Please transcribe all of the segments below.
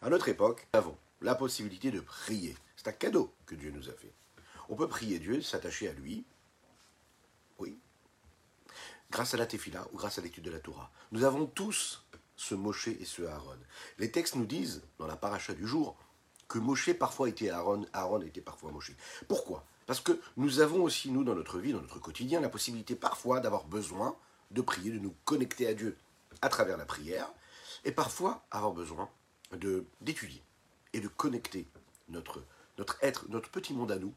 À notre époque, nous avons la possibilité de prier. C'est un cadeau que Dieu nous a fait. On peut prier Dieu, s'attacher à lui. Oui. Grâce à la tefila ou grâce à l'étude de la Torah. Nous avons tous ce Moshe et ce Aaron. Les textes nous disent, dans la paracha du jour, que Moshe parfois était Aaron, Aaron était parfois Moshe. Pourquoi? Parce que nous avons aussi, nous, dans notre vie, dans notre quotidien, la possibilité parfois d'avoir besoin de prier, de nous connecter à Dieu à travers la prière, et parfois avoir besoin d'étudier et de connecter notre, notre être, notre petit monde à nous,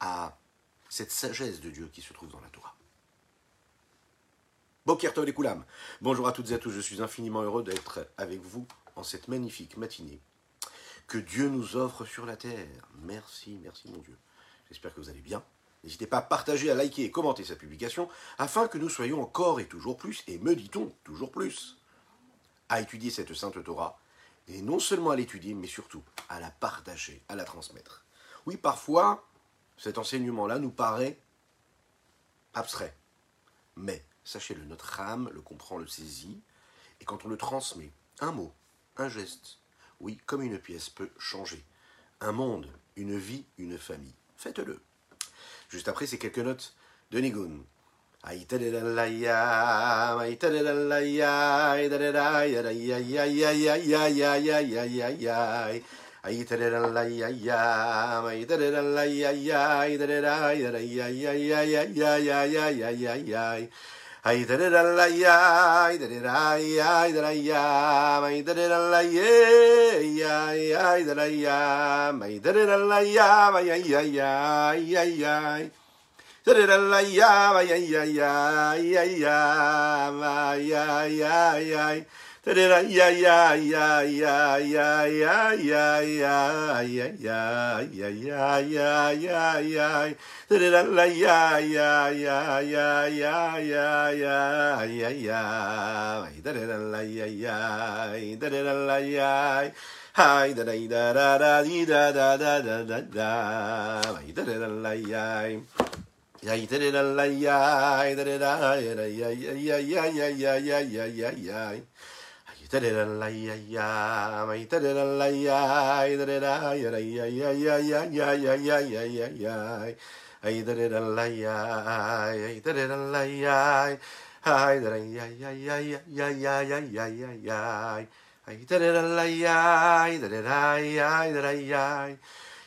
à cette sagesse de Dieu qui se trouve dans la Torah. Bokertov les. Bonjour à toutes et à tous, je suis infiniment heureux d'être avec vous en cette magnifique matinée que Dieu nous offre sur la terre. Merci, merci mon Dieu. J'espère que vous allez bien. N'hésitez pas à partager, à liker et commenter cette publication afin que nous soyons encore et toujours plus, et me dit-on toujours plus, à étudier cette sainte Torah et non seulement à l'étudier, mais surtout à la partager, à la transmettre. Oui, parfois, cet enseignement-là nous paraît abstrait, mais sachez-le, notre âme le comprend, le saisit, et quand on le transmet, un mot, un geste, oui, comme une pièce peut changer. Un monde, une vie, une famille. Faites-le. Juste après, c'est quelques notes de Nigun. I did it all I did it I I did I am I did it all I I I did I am I did it all I am I I I I I Hi da da da da da da da da da da da da da da da Ja, ja, ja, ja, ja, ja, ja, ja, ja, ja, ja, ja, ja, ja, ja, ja, Ay, da da da la ya, ay, da da da la ya, ay, da da da la ya, ay, da ya, ay, la la ya, ya, ay, da la la ya, ay, la ya, ya, ya, ya, ya, ya, ya, ya, ya, ya, ya, ay, la la ya, ay, la la ya, ay, ya, ya, ya, ya, ya, ya, ya, ya, ya, ya, ay, la la ya, ay, la ya, ay, la ya,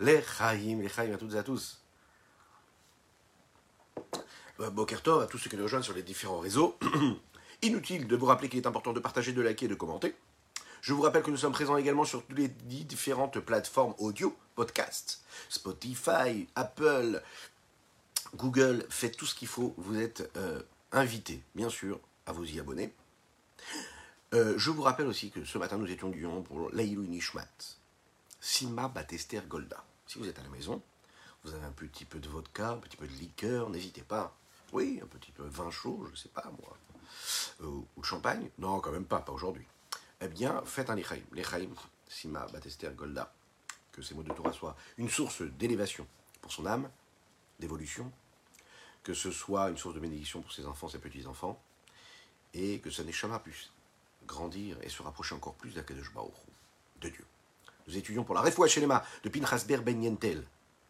Les Chaim, les Chaim à toutes et à tous. Bokertov, à tous ceux qui nous rejoignent sur les différents réseaux. Inutile de vous rappeler qu'il est important de partager, de liker et de commenter. Je vous rappelle que nous sommes présents également sur toutes les différentes plateformes audio, podcast, Spotify, Apple, Google. Faites tout ce qu'il faut. Vous êtes invités, bien sûr, à vous y abonner. Euh, je vous rappelle aussi que ce matin, nous étions du pour Leilou Nishmat, Sima Batester Golda. Si vous êtes à la maison, vous avez un petit peu de vodka, un petit peu de liqueur, n'hésitez pas. Oui, un petit peu de vin chaud, je ne sais pas moi. Euh, ou de champagne Non, quand même pas, pas aujourd'hui. Eh bien, faites un lechaim. Lechaim, Sima, Batester, Golda. Que ces mots de Torah soient une source d'élévation pour son âme, d'évolution. Que ce soit une source de bénédiction pour ses enfants, ses petits-enfants. Et que ce Neshama puisse grandir et se rapprocher encore plus d'Akadosh de Dieu. Nous étudions pour la Refoua Shelema de Pinchas Ber Ben Yentel.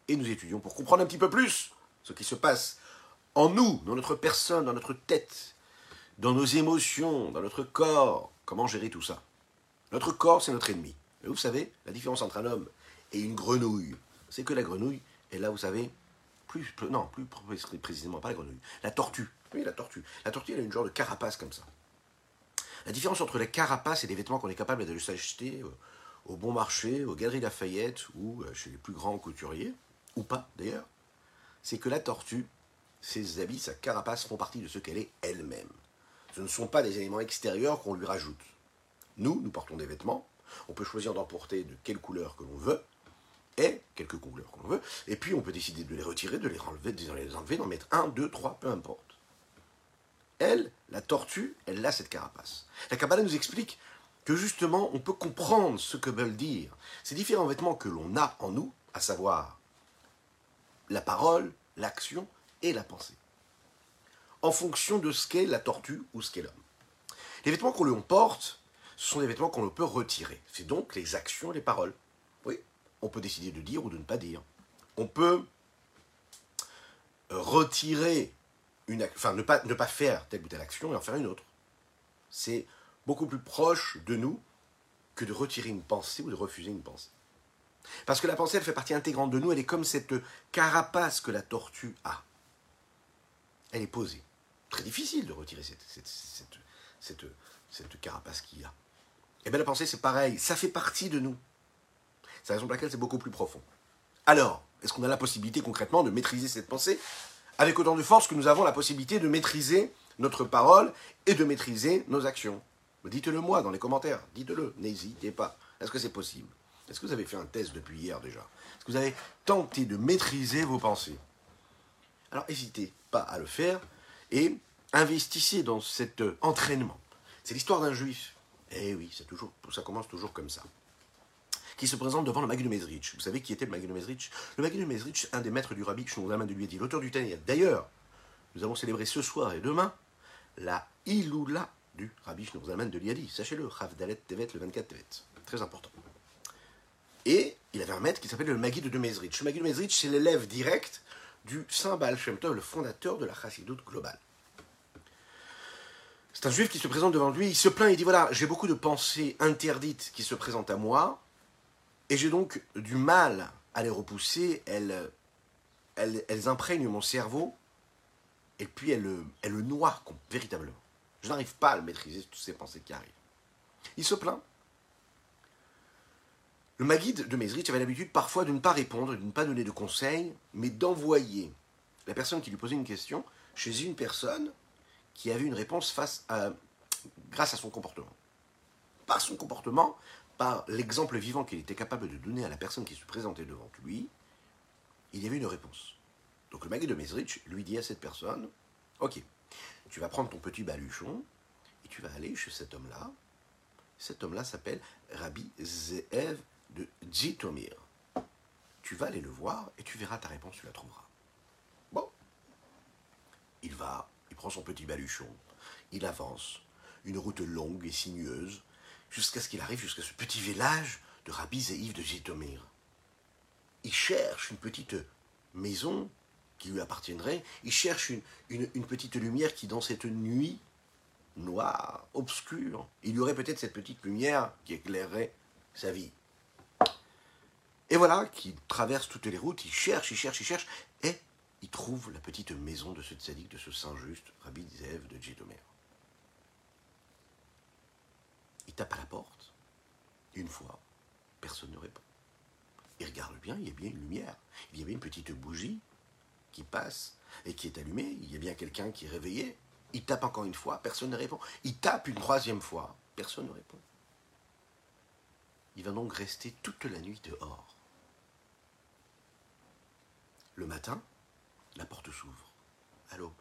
Et nous étudions pour comprendre un petit peu plus ce qui se passe en nous, dans notre personne, dans notre tête, dans nos émotions, dans notre corps. Comment gérer tout ça? Notre corps, c'est notre ennemi. Mais vous savez, la différence entre un homme et une grenouille, c'est que la grenouille est là, vous savez, non, plus précisément, pas la grenouille, la tortue. Oui, la tortue. La tortue, elle a une genre de carapace comme ça. La différence entre la carapace et les vêtements qu'on est capable de s'acheter euh, au bon marché, aux Galeries Lafayette ou euh, chez les plus grands couturiers, ou pas d'ailleurs, c'est que la tortue, ses habits, sa carapace font partie de ce qu'elle est elle-même. Ce ne sont pas des éléments extérieurs qu'on lui rajoute. Nous, nous portons des vêtements. On peut choisir d'en porter de quelle couleur que l'on veut, et quelques couleurs qu'on veut, et puis on peut décider de les retirer, de les enlever, de les enlever, d'en mettre un, deux, trois, peu importe. Elle, la tortue, elle a cette carapace. La Kabbalah nous explique que justement, on peut comprendre ce que veulent dire ces différents vêtements que l'on a en nous, à savoir la parole, l'action et la pensée, en fonction de ce qu'est la tortue ou ce qu'est l'homme. Les vêtements qu'on l'on porte, ce sont des vêtements qu'on peut retirer. C'est donc les actions, les paroles. Oui, on peut décider de dire ou de ne pas dire. On peut retirer ne pas, ne pas faire telle ou telle action et en faire une autre. C'est beaucoup plus proche de nous que de retirer une pensée ou de refuser une pensée. Parce que la pensée, elle fait partie intégrante de nous, elle est comme cette carapace que la tortue a. Elle est posée. Très difficile de retirer cette, cette, cette, carapace qu'il y a. Et eh bien la pensée, c'est pareil, ça fait partie de nous. C'est la raison pour laquelle c'est beaucoup plus profond. Alors, est-ce qu'on a la possibilité concrètement de maîtriser cette pensée? Avec autant de force que nous avons la possibilité de maîtriser notre parole et de maîtriser nos actions Dites-le moi dans les commentaires, dites-le, n'hésitez pas. Est-ce que c'est possible? Est-ce que vous avez fait un test depuis hier déjà? Est-ce que vous avez tenté de maîtriser vos pensées? Alors n'hésitez pas à le faire et investissez dans cet euh, entraînement. C'est l'histoire d'un juif. Eh oui, ça commence toujours comme ça. Qui se présente devant le Maguid de Mezrich. Vous savez qui était le Maguid de Mezrich Le Maguid de Mezrich, un des maîtres du rabbi Shmuel de lui l'auteur du Tanya. D'ailleurs, nous avons célébré ce soir et demain la Iloula du Rabbi Shneur de Liadi. Sachez-le, Rav Dalet Tevet, le 24 Tevet. Très important. Et il avait un maître qui s'appelle le Maguide de Mezrich. Le Maguide de Mezrich, c'est l'élève direct du Saint Baal Shem le fondateur de la Chassidoute globale. C'est un juif qui se présente devant lui, il se plaint, il dit voilà, j'ai beaucoup de pensées interdites qui se présentent à moi, et j'ai donc du mal à les repousser, elles, elles, elles imprègnent mon cerveau, et puis elles, elles le noient véritablement. Je n'arrive pas à le maîtriser, toutes ces pensées qui arrivent. Il se plaint. Le Maguide de Mezrich avait l'habitude parfois de ne pas répondre, de ne pas donner de conseils, mais d'envoyer la personne qui lui posait une question chez une personne qui avait une réponse face grâce à son comportement. Par son comportement, par l'exemple vivant qu'il était capable de donner à la personne qui se présentait devant lui, il y avait une réponse. Donc le Maguide de Mezrich lui dit à cette personne, ok, tu vas prendre ton petit baluchon et tu vas aller chez cet homme-là. Cet homme-là s'appelle Rabbi Zeev de Jitomir. Tu vas aller le voir et tu verras ta réponse, tu la trouveras. Bon. Il va, il prend son petit baluchon, il avance, une route longue et sinueuse, jusqu'à ce qu'il arrive jusqu'à ce petit village de Rabbi Zeev de Jitomir. Il cherche une petite maison qui lui appartiendrait. Il cherche une, petite lumière qui, dans cette nuit noire, obscure, il y aurait peut-être cette petite lumière qui éclairerait sa vie. Et voilà qu'il traverse toutes les routes, il cherche, il cherche, il cherche, et il trouve la petite maison de ce tzaddik, de ce saint juste, Rabbi Zev de Djedomer. Il tape à la porte, une fois, personne ne répond. Il regarde bien, il y a bien une lumière, il y avait une petite bougie, qui passe et qui est allumé, il y a bien quelqu'un qui est réveillé. Il tape encore une fois, personne ne répond. Il tape une troisième fois, personne ne répond. Il va donc rester toute la nuit dehors. Le matin, la porte s'ouvre, à l'aube.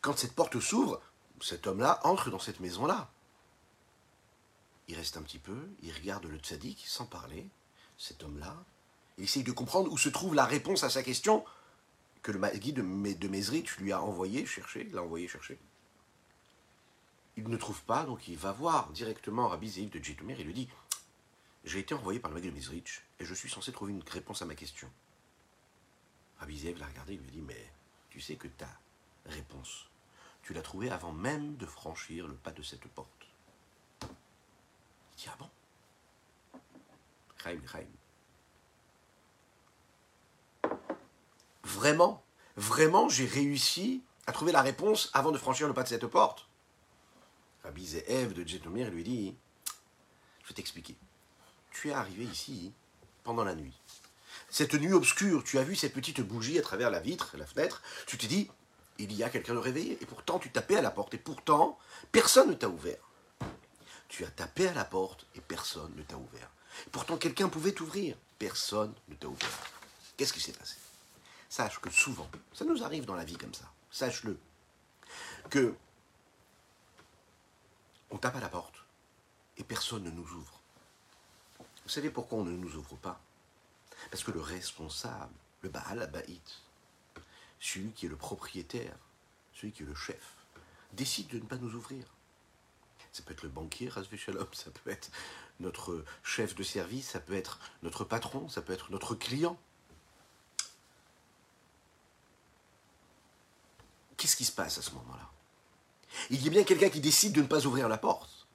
Quand cette porte s'ouvre, cet homme-là entre dans cette maison-là. Il reste un petit peu, il regarde le tzaddik sans parler. Cet homme-là, il essaye de comprendre où se trouve la réponse à sa question que le guide de Mezrich lui a envoyé chercher, l'a envoyé chercher. Il ne trouve pas, donc il va voir directement Rabbi Zeïv de Jitumir et lui dit J'ai été envoyé par le Maguide de Mezrich et je suis censé trouver une réponse à ma question. Rabbi Zeïv l'a regardé et lui dit Mais tu sais que ta réponse, tu l'as trouvée avant même de franchir le pas de cette porte. Il dit Ah bon Chaim, Chaim. Vraiment, vraiment, j'ai réussi à trouver la réponse avant de franchir le pas de cette porte. Rabbi Ze'ev de Djetomir lui dit Je vais t'expliquer. Tu es arrivé ici pendant la nuit. Cette nuit obscure, tu as vu cette petite bougie à travers la vitre, la fenêtre. Tu t'es dit il y a quelqu'un de réveillé. Et pourtant, tu tapais à la porte. Et pourtant, personne ne t'a ouvert. Tu as tapé à la porte et personne ne t'a ouvert. Pourtant, quelqu'un pouvait t'ouvrir. Personne ne t'a ouvert. Qu'est-ce qui s'est passé? Sache que souvent, ça nous arrive dans la vie comme ça. Sache-le. Que on tape à la porte et personne ne nous ouvre. Vous savez pourquoi on ne nous ouvre pas? Parce que le responsable, le Baal Baït, celui qui est le propriétaire, celui qui est le chef, décide de ne pas nous ouvrir. Ça peut être le banquier, Shalom, ça peut être notre chef de service, ça peut être notre patron, ça peut être notre client. Qu'est-ce qui se passe à ce moment-là? Il y a bien quelqu'un qui décide de ne pas ouvrir la porte.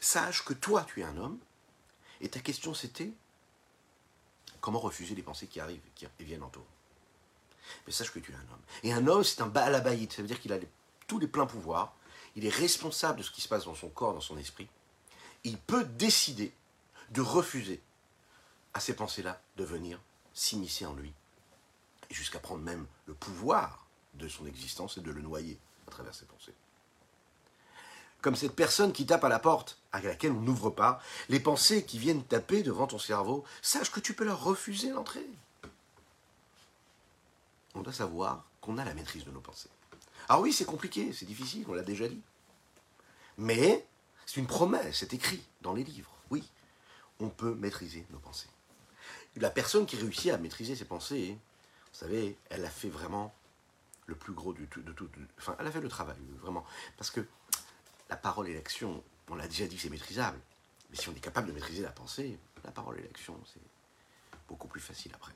Sache que toi, tu es un homme, et ta question c'était comment refuser les pensées qui arrivent et viennent en toi? Mais sache que tu es un homme. Et un homme, c'est un balabaït, ça veut dire qu'il a tous les pleins pouvoirs, il est responsable de ce qui se passe dans son corps, dans son esprit. Il peut décider de refuser à ces pensées-là de venir s'immiscer en lui, jusqu'à prendre même le pouvoir de son existence et de le noyer à travers ses pensées. Comme cette personne qui tape à la porte, à laquelle on n'ouvre pas, les pensées qui viennent taper devant ton cerveau, sache que tu peux leur refuser l'entrée on doit savoir qu'on a la maîtrise de nos pensées. Alors oui, c'est compliqué, c'est difficile, on l'a déjà dit. Mais c'est une promesse, c'est écrit dans les livres. Oui, on peut maîtriser nos pensées. La personne qui réussit à maîtriser ses pensées, vous savez, elle a fait vraiment le plus gros de tout. enfin, elle a fait le travail, vraiment. Parce que la parole et l'action, on l'a déjà dit, c'est maîtrisable. Mais si on est capable de maîtriser la pensée, la parole et l'action, c'est beaucoup plus facile après.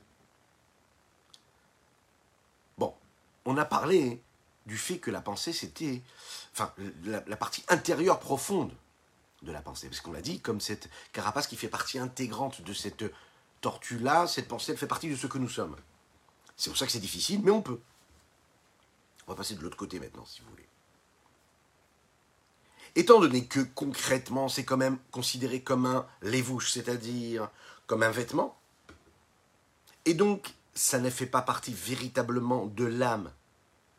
On a parlé du fait que la pensée, c'était enfin, la, partie intérieure profonde de la pensée. Parce qu'on l'a dit, comme cette carapace qui fait partie intégrante de cette tortue-là, cette pensée, elle fait partie de ce que nous sommes. C'est pour ça que c'est difficile, mais on peut. On va passer de l'autre côté maintenant, si vous voulez. Étant donné que concrètement, c'est quand même considéré comme un lévouche, c'est-à-dire comme un vêtement, et donc ça ne fait pas partie véritablement de l'âme.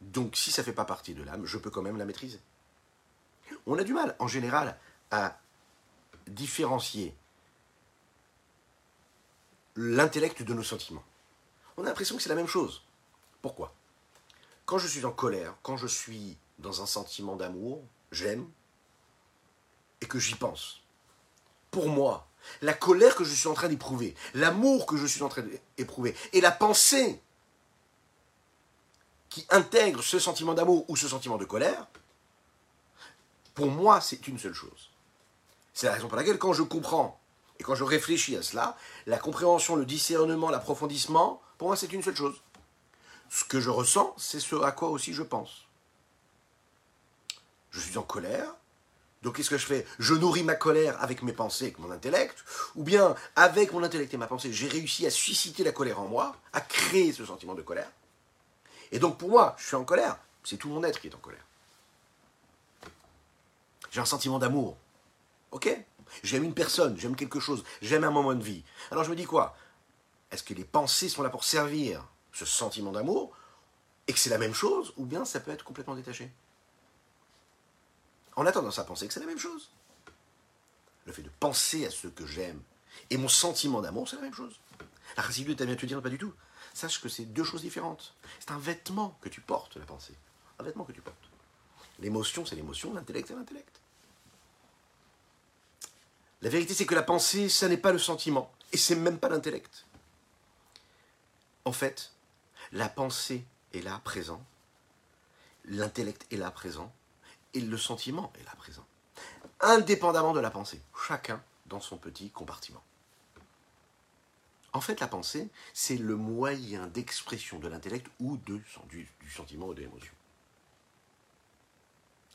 Donc si ça ne fait pas partie de l'âme, je peux quand même la maîtriser. On a du mal, en général, à différencier l'intellect de nos sentiments. On a l'impression que c'est la même chose. Pourquoi? Quand je suis en colère, quand je suis dans un sentiment d'amour, j'aime, et que j'y pense. Pour moi, la colère que je suis en train d'éprouver, l'amour que je suis en train d'éprouver, et la pensée qui intègre ce sentiment d'amour ou ce sentiment de colère, pour moi, c'est une seule chose. C'est la raison pour laquelle, quand je comprends et quand je réfléchis à cela, la compréhension, le discernement, l'approfondissement, pour moi, c'est une seule chose. Ce que je ressens, c'est ce à quoi aussi je pense. Je suis en colère, donc qu'est-ce que je fais? Je nourris ma colère avec mes pensées, avec mon intellect, ou bien avec mon intellect et ma pensée, j'ai réussi à susciter la colère en moi, à créer ce sentiment de colère. Et donc pour moi, je suis en colère, c'est tout mon être qui est en colère. J'ai un sentiment d'amour. Ok? J'aime une personne, j'aime quelque chose, j'aime un moment de vie. Alors je me dis quoi? Est-ce que les pensées sont là pour servir ce sentiment d'amour? Et que c'est la même chose, ou bien ça peut être complètement détaché? On a tendance à penser que c'est la même chose. Le fait de penser à ce que j'aime et mon sentiment d'amour, c'est la même chose. La résidue, tu bien te dire pas du tout. Sache que c'est deux choses différentes. C'est un vêtement que tu portes, la pensée. Un vêtement que tu portes. L'émotion, c'est l'émotion, l'intellect, c'est l'intellect. La vérité, c'est que la pensée, ça n'est pas le sentiment. Et c'est même pas l'intellect. En fait, la pensée est là, présent. L'intellect est là, présent et le sentiment est là présent. Indépendamment de la pensée, chacun dans son petit compartiment. En fait, la pensée, c'est le moyen d'expression de l'intellect ou du, sentiment ou de l'émotion.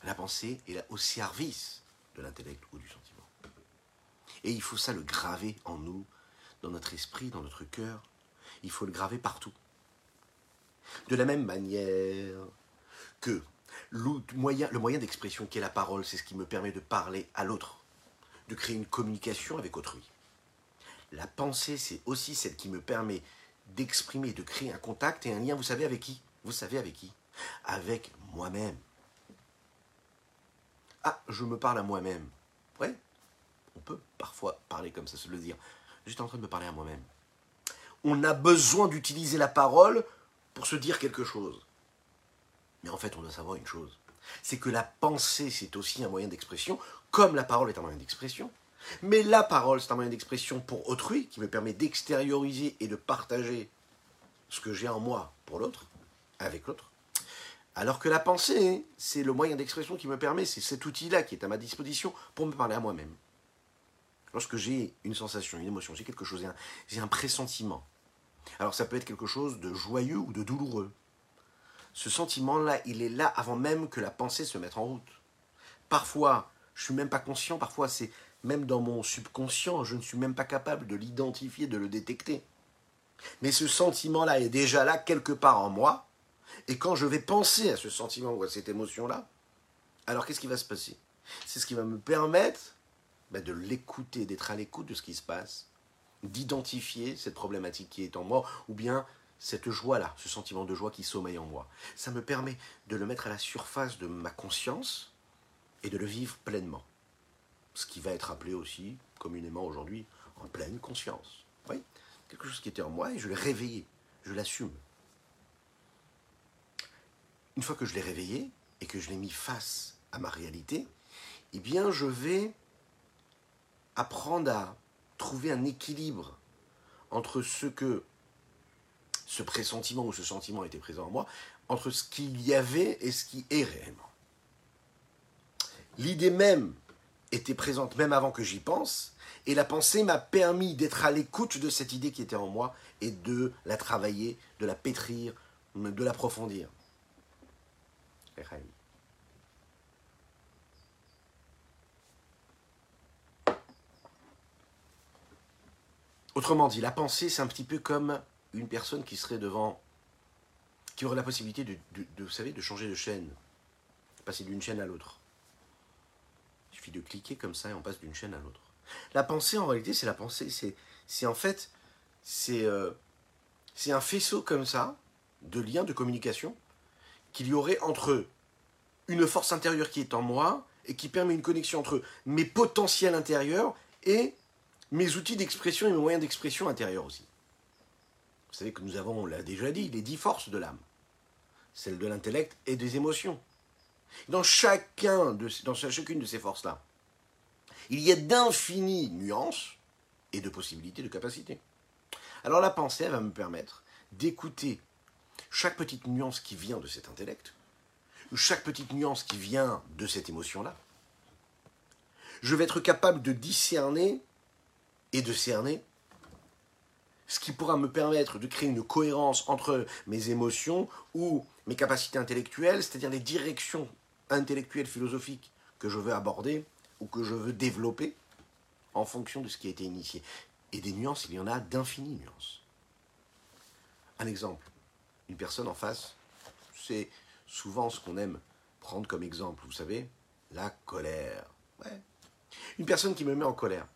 La pensée est là au service de l'intellect ou du sentiment. Et il faut ça le graver en nous, dans notre esprit, dans notre cœur. Il faut le graver partout. De la même manière que moyen, le moyen d'expression qui est la parole, c'est ce qui me permet de parler à l'autre, de créer une communication avec autrui. La pensée, c'est aussi celle qui me permet d'exprimer, de créer un contact et un lien, vous savez avec qui? Vous savez avec qui? Avec moi-même. Ah, je me parle à moi-même. Ouais, on peut parfois parler comme ça, se le dire. J'étais en train de me parler à moi-même. On a besoin d'utiliser la parole pour se dire quelque chose. Mais en fait, on doit savoir une chose. C'est que la pensée, c'est aussi un moyen d'expression, comme la parole est un moyen d'expression. Mais la parole, c'est un moyen d'expression pour autrui, qui me permet d'extérioriser et de partager ce que j'ai en moi pour l'autre, avec l'autre. Alors que la pensée, c'est le moyen d'expression qui me permet, c'est cet outil-là qui est à ma disposition pour me parler à moi-même. Lorsque j'ai une sensation, une émotion, j'ai quelque chose, j'ai un pressentiment. Alors ça peut être quelque chose de joyeux ou de douloureux. Ce sentiment-là, il est là avant même que la pensée se mette en route. Parfois, je suis même pas conscient, parfois c'est même dans mon subconscient, je ne suis même pas capable de l'identifier, de le détecter. Mais ce sentiment-là est déjà là quelque part en moi, et quand je vais penser à ce sentiment ou à cette émotion-là, alors qu'est-ce qui va se passer? C'est ce qui va me permettre ben, de l'écouter, d'être à l'écoute de ce qui se passe, d'identifier cette problématique qui est en moi, ou bien cette joie-là, ce sentiment de joie qui sommeille en moi. Ça me permet de le mettre à la surface de ma conscience et de le vivre pleinement. Ce qui va être appelé aussi communément aujourd'hui en pleine conscience. Oui, quelque chose qui était en moi et je l'ai réveillé, je l'assume. Une fois que je l'ai réveillé et que je l'ai mis face à ma réalité, eh bien je vais apprendre à trouver un équilibre entre ce que ce pressentiment ou ce sentiment était présent en moi, entre ce qu'il y avait et ce qui est réellement. L'idée même était présente même avant que j'y pense, et la pensée m'a permis d'être à l'écoute de cette idée qui était en moi et de la travailler, de la pétrir, de l'approfondir. Autrement dit, la pensée, c'est un petit peu comme une personne qui serait devant, qui aurait la possibilité de, vous savez, de changer de chaîne, passer d'une chaîne à l'autre. Il suffit de cliquer comme ça et on passe d'une chaîne à l'autre. La pensée, en réalité, c'est la pensée, c'est, en fait, c'est, euh, c'est un faisceau comme ça de liens de communication qu'il y aurait entre une force intérieure qui est en moi et qui permet une connexion entre mes potentiels intérieurs et mes outils d'expression et mes moyens d'expression intérieurs aussi. Vous savez que nous avons, on l'a déjà dit, les dix forces de l'âme. Celle de l'intellect et des émotions. Dans, chacune de ces forces-là, il y a d'infinies nuances et de possibilités de capacités. Alors la pensée, va me permettre d'écouter chaque petite nuance qui vient de cet intellect, chaque petite nuance qui vient de cette émotion-là. Je vais être capable de discerner et de cerner ce qui pourra me permettre de créer une cohérence entre mes émotions ou mes capacités intellectuelles, c'est-à-dire les directions intellectuelles, philosophiques que je veux aborder ou que je veux développer en fonction de ce qui a été initié. Et des nuances, il y en a d'infinies nuances. Un exemple, une personne en face, c'est souvent ce qu'on aime prendre comme exemple, vous savez, la colère. Une personne qui me met en colère.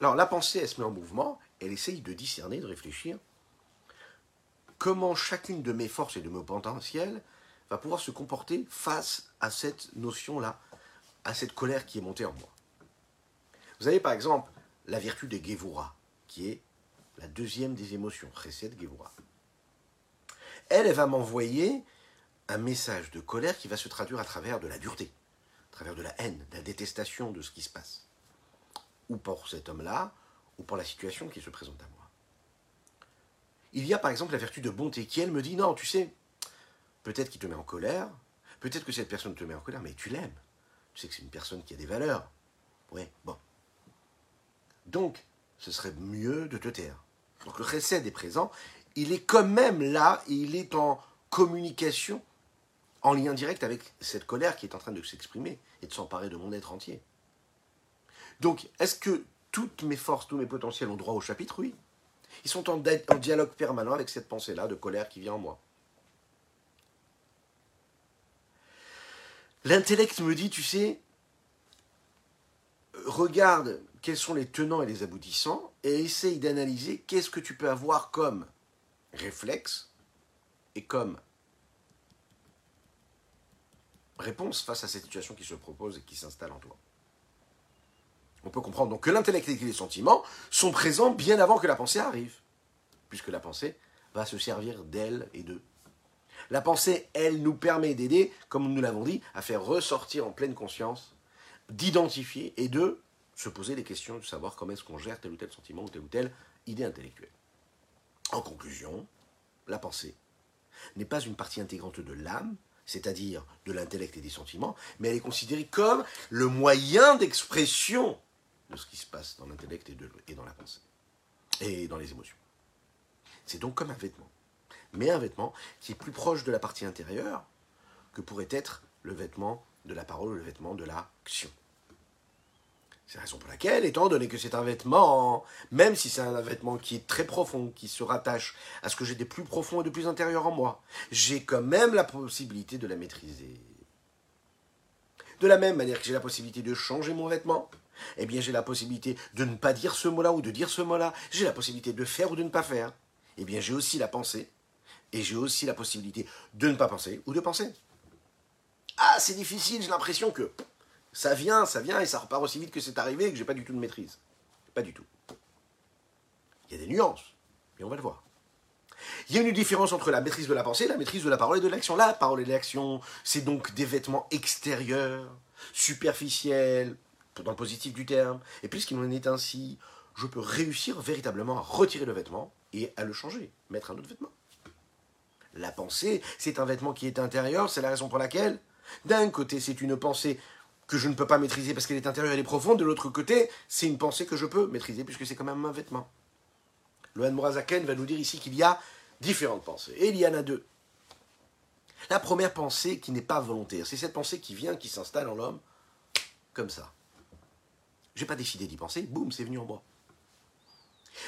Alors la pensée, elle se met en mouvement, elle essaye de discerner, de réfléchir comment chacune de mes forces et de mes potentiels va pouvoir se comporter face à cette notion-là, à cette colère qui est montée en moi. Vous avez par exemple la vertu des Gevura, qui est la deuxième des émotions, Chesed Gevura. Elle, elle va m'envoyer un message de colère qui va se traduire à travers de la dureté, à travers de la haine, de la détestation de ce qui se passe ou pour cet homme-là, ou pour la situation qui se présente à moi. Il y a par exemple la vertu de bonté qui, elle, me dit, non, tu sais, peut-être qu'il te met en colère, peut-être que cette personne te met en colère, mais tu l'aimes. Tu sais que c'est une personne qui a des valeurs. Oui, bon. Donc, ce serait mieux de te taire. Donc le recède est présent, il est quand même là, il est en communication, en lien direct avec cette colère qui est en train de s'exprimer et de s'emparer de mon être entier. Donc, est-ce que toutes mes forces, tous mes potentiels ont droit au chapitre Oui. Ils sont en, en dialogue permanent avec cette pensée-là de colère qui vient en moi. L'intellect me dit, tu sais, regarde quels sont les tenants et les aboutissants et essaye d'analyser qu'est-ce que tu peux avoir comme réflexe et comme réponse face à cette situation qui se propose et qui s'installe en toi. On peut comprendre que l'intellect et les sentiments sont présents bien avant que la pensée arrive, puisque la pensée va se servir d'elle et d'eux. La pensée, elle, nous permet d'aider, comme nous l'avons dit, à faire ressortir en pleine conscience, d'identifier et de se poser des questions, de savoir comment est-ce qu'on gère tel ou tel sentiment ou telle ou telle idée intellectuelle. En conclusion, la pensée n'est pas une partie intégrante de l'âme, c'est-à-dire de l'intellect et des sentiments, mais elle est considérée comme le moyen d'expression de ce qui se passe dans l'intellect et, dans la pensée, et dans les émotions. C'est donc comme un vêtement, mais un vêtement qui est plus proche de la partie intérieure que pourrait être le vêtement de la parole, le vêtement de l'action. C'est la raison pour laquelle, étant donné que c'est un vêtement, même si c'est un vêtement qui est très profond, qui se rattache à ce que j'ai de plus profond et de plus intérieur en moi, j'ai quand même la possibilité de la maîtriser. De la même manière que j'ai la possibilité de changer mon vêtement, eh bien j'ai la possibilité de ne pas dire ce mot-là ou de dire ce mot-là, j'ai la possibilité de faire ou de ne pas faire. Eh bien j'ai aussi la pensée, et j'ai aussi la possibilité de ne pas penser ou de penser. Ah, c'est difficile, j'ai l'impression que ça vient, ça vient et ça repart aussi vite que c'est arrivé et que j'ai pas du tout de maîtrise. Pas du tout. Il y a des nuances, mais on va le voir. Il y a une différence entre la maîtrise de la pensée, la maîtrise de la parole et de l'action. La parole et l'action, c'est donc des vêtements extérieurs, superficiels, dans le positif du terme. Et puisqu'il en est ainsi, je peux réussir véritablement à retirer le vêtement et à le changer, mettre un autre vêtement. La pensée, c'est un vêtement qui est intérieur, c'est la raison pour laquelle, d'un côté, c'est une pensée que je ne peux pas maîtriser parce qu'elle est intérieure, elle est profonde. De l'autre côté, c'est une pensée que je peux maîtriser puisque c'est quand même un vêtement. Le Mourazaken va nous dire ici qu'il y a différentes pensées. Et il y en a deux. La première pensée qui n'est pas volontaire, c'est cette pensée qui vient, qui s'installe en l'homme, comme ça. J'ai pas décidé d'y penser, boum, c'est venu en moi.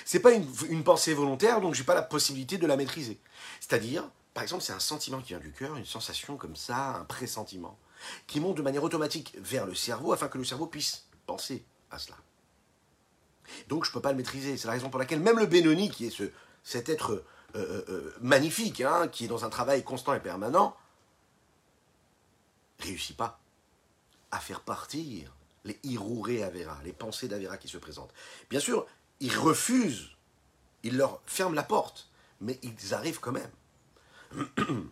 C'est pas une, pensée volontaire, donc j'ai pas la possibilité de la maîtriser. C'est-à-dire, par exemple, c'est un sentiment qui vient du cœur, une sensation comme ça, un pressentiment qui monte de manière automatique vers le cerveau afin que le cerveau puisse penser à cela. Donc je peux pas le maîtriser. C'est la raison pour laquelle même le Benoni, qui est ce, cet être euh, euh, euh, magnifique, hein, qui est dans un travail constant et permanent, réussit pas à faire partir les Iruré Avera, les pensées d'Avera qui se présentent. Bien sûr, ils refusent, ils leur ferment la porte, mais ils arrivent quand même.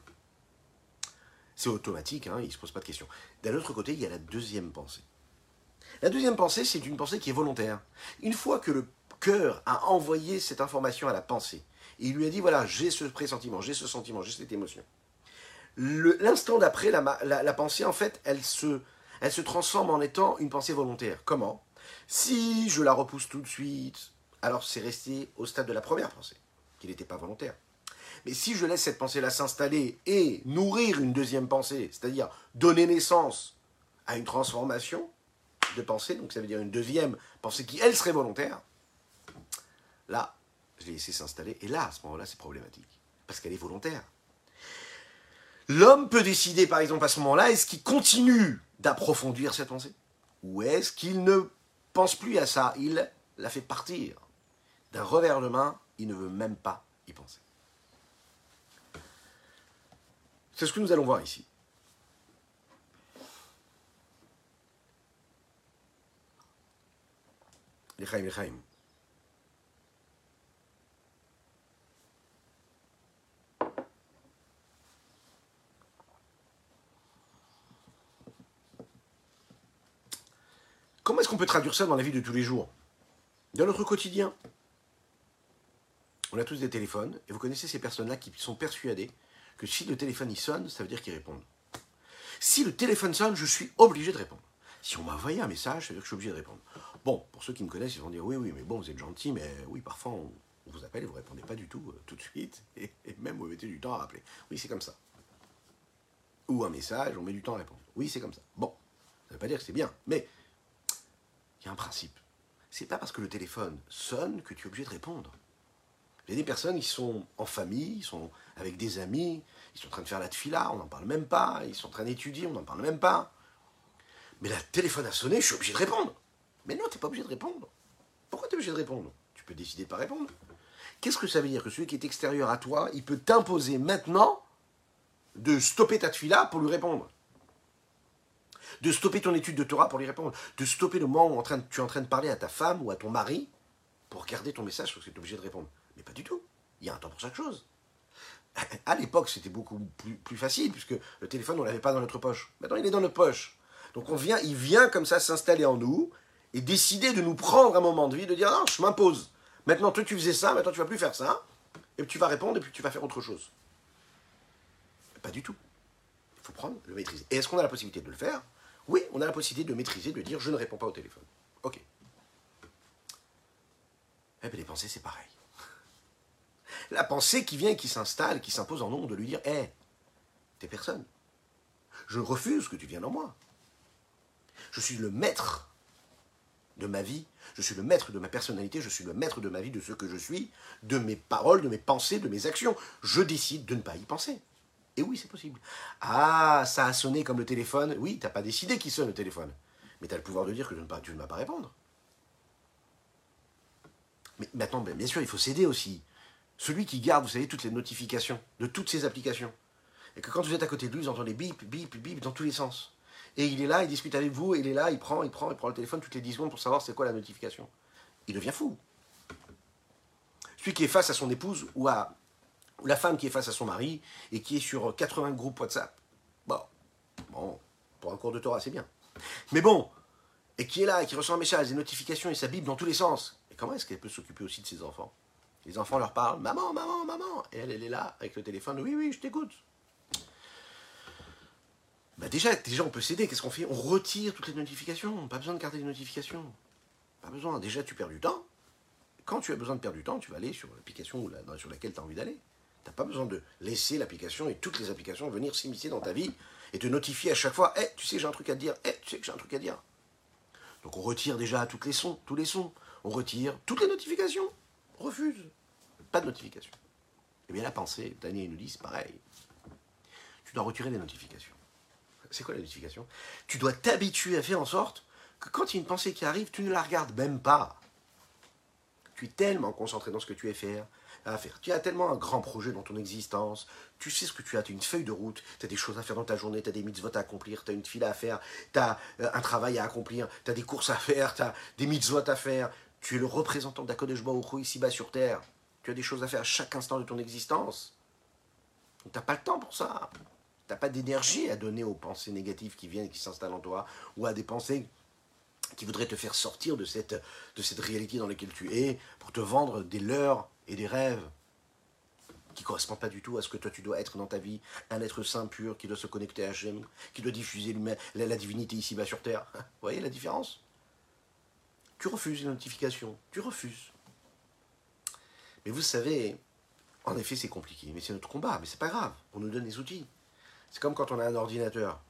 C'est automatique, hein, il ne se pose pas de questions. D'un autre côté, il y a la deuxième pensée. La deuxième pensée, c'est une pensée qui est volontaire. Une fois que le cœur a envoyé cette information à la pensée, il lui a dit, voilà, j'ai ce pressentiment, j'ai ce sentiment, j'ai cette émotion. L'instant d'après, la, pensée, en fait, elle se, elle se transforme en étant une pensée volontaire. Comment? Si je la repousse tout de suite, alors c'est resté au stade de la première pensée, qui n'était pas volontaire. Mais si je laisse cette pensée-là s'installer et nourrir une deuxième pensée, c'est-à-dire donner naissance à une transformation de pensée, donc ça veut dire une deuxième pensée qui, elle, serait volontaire, là, je l'ai laissé s'installer, et là, à ce moment-là, c'est problématique, parce qu'elle est volontaire. L'homme peut décider, par exemple, à ce moment-là, est-ce qu'il continue d'approfondir cette pensée Ou est-ce qu'il ne pense plus à ça? Il la fait partir. D'un revers de main, il ne veut même pas y penser. C'est ce que nous allons voir ici. Comment est-ce qu'on peut traduire ça dans la vie de tous les jours? Dans notre quotidien. On a tous des téléphones, et vous connaissez ces personnes-là qui sont persuadées que si le téléphone sonne, ça veut dire qu'il répond. Si le téléphone sonne, je suis obligé de répondre. Si on m'a envoyé un message, ça veut dire que je suis obligé de répondre. Bon, pour ceux qui me connaissent, ils vont dire oui, oui, mais bon, vous êtes gentil, mais oui, parfois on, vous appelle et vous répondez pas du tout euh, tout de suite, et, même vous mettez du temps à rappeler. Oui, c'est comme ça. Ou un message, on met du temps à répondre. Oui, c'est comme ça. Bon, ça ne veut pas dire que c'est bien, mais il y a un principe. C'est pas parce que le téléphone sonne que tu es obligé de répondre. Il y a des personnes qui sont en famille, sont avec des amis, ils sont en train de faire la tefila, on n'en parle même pas, ils sont en train d'étudier, on n'en parle même pas. Mais la téléphone a sonné, je suis obligé de répondre. Mais non, tu n'es pas obligé de répondre. Pourquoi tu es obligé de répondre? Tu peux décider de ne pas répondre. Qu'est-ce que ça veut dire? Que celui qui est extérieur à toi, il peut t'imposer maintenant de stopper ta tefila pour lui répondre. De stopper ton étude de Torah pour lui répondre, de stopper le moment où tu es en train de parler à ta femme ou à ton mari pour garder ton message parce que tu es obligé de répondre. Mais pas du tout. Il y a un temps pour chaque chose. À l'époque, c'était beaucoup plus, facile puisque le téléphone, on l'avait pas dans notre poche. Maintenant, il est dans notre poche. Donc on vient, il vient comme ça s'installer en nous et décider de nous prendre un moment de vie, de dire non, je m'impose. Maintenant, toi, tu faisais ça, maintenant, tu vas plus faire ça. Et puis tu vas répondre et puis tu vas faire autre chose. Pas du tout. Il faut prendre, le maîtriser. Et est-ce qu'on a la possibilité de le faire? Oui, on a la possibilité de maîtriser, de dire je ne réponds pas au téléphone. Ok. Eh bien, les pensées, c'est pareil. La pensée qui vient qui s'installe, qui s'impose en nous, de lui dire Hé, hey, t'es personne. Je refuse que tu viennes en moi. Je suis le maître de ma vie, je suis le maître de ma personnalité, je suis le maître de ma vie, de ce que je suis, de mes paroles, de mes pensées, de mes actions. Je décide de ne pas y penser. Et oui, c'est possible. Ah, ça a sonné comme le téléphone. Oui, t'as pas décidé qu'il sonne le téléphone. Mais tu as le pouvoir de dire que tu ne vas pas répondre. Mais maintenant, bien sûr, il faut s'aider aussi. Celui qui garde, vous savez, toutes les notifications de toutes ces applications. Et que quand vous êtes à côté de lui, vous entendez bip, bip, bip dans tous les sens. Et il est là, il discute avec vous, il est là, il prend, il prend, il prend le téléphone toutes les 10 secondes pour savoir c'est quoi la notification. Il devient fou. Celui qui est face à son épouse ou à ou la femme qui est face à son mari et qui est sur 80 groupes WhatsApp. Bon, bon, pour un cours de Torah, c'est bien. Mais bon, et qui est là, et qui reçoit un message, des notifications et sa Bible dans tous les sens. Et comment est-ce qu'elle peut s'occuper aussi de ses enfants? Les enfants leur parlent, maman, maman, maman. Et elle, elle est là, avec le téléphone, oui, oui, je t'écoute. Bah déjà, déjà, on peut s'aider. Qu'est-ce qu'on fait? On retire toutes les notifications. Pas besoin de garder les notifications. Pas besoin. Déjà, tu perds du temps. Quand tu as besoin de perdre du temps, tu vas aller sur l'application sur laquelle tu as envie d'aller. Tu n'as pas besoin de laisser l'application et toutes les applications venir s'immiscer dans ta vie et te notifier à chaque fois Eh, tu sais, j'ai un truc à te dire. Eh, tu sais que j'ai un truc à dire. Donc on retire déjà toutes les sons, tous les sons. On retire toutes les notifications. On refuse. Pas de notification. Eh bien, la pensée, Daniel nous dit, c'est pareil. Tu dois retirer les notifications. C'est quoi la notification? Tu dois t'habituer à faire en sorte que quand il y a une pensée qui arrive, tu ne la regardes même pas. Tu es tellement concentré dans ce que tu es faire, Tu as tellement un grand projet dans ton existence, tu sais ce que tu as, tu as une feuille de route, tu as des choses à faire dans ta journée, tu as des mitzvot à accomplir, tu as une file à faire, tu as euh, un travail à accomplir, tu as des courses à faire, tu as des mitzvot à faire, tu es le représentant d'Akodesh Baruch ici-bas sur terre, tu as des choses à faire à chaque instant de ton existence. Tu n'as pas le temps pour ça. Tu n'as pas d'énergie à donner aux pensées négatives qui viennent et qui s'installent en toi, ou à des pensées qui voudraient te faire sortir de de cette réalité dans laquelle tu es, pour te vendre des leurs et des rêves qui ne correspondent pas du tout à ce que toi tu dois être dans ta vie, un être saint, pur, qui doit se connecter à Hachem, qui doit diffuser la, la divinité ici-bas sur terre. Vous voyez la différence? Tu refuses les notifications, tu refuses. Mais vous savez, en effet c'est compliqué, mais c'est notre combat, mais c'est pas grave, on nous donne les outils. C'est comme quand on a un ordinateur.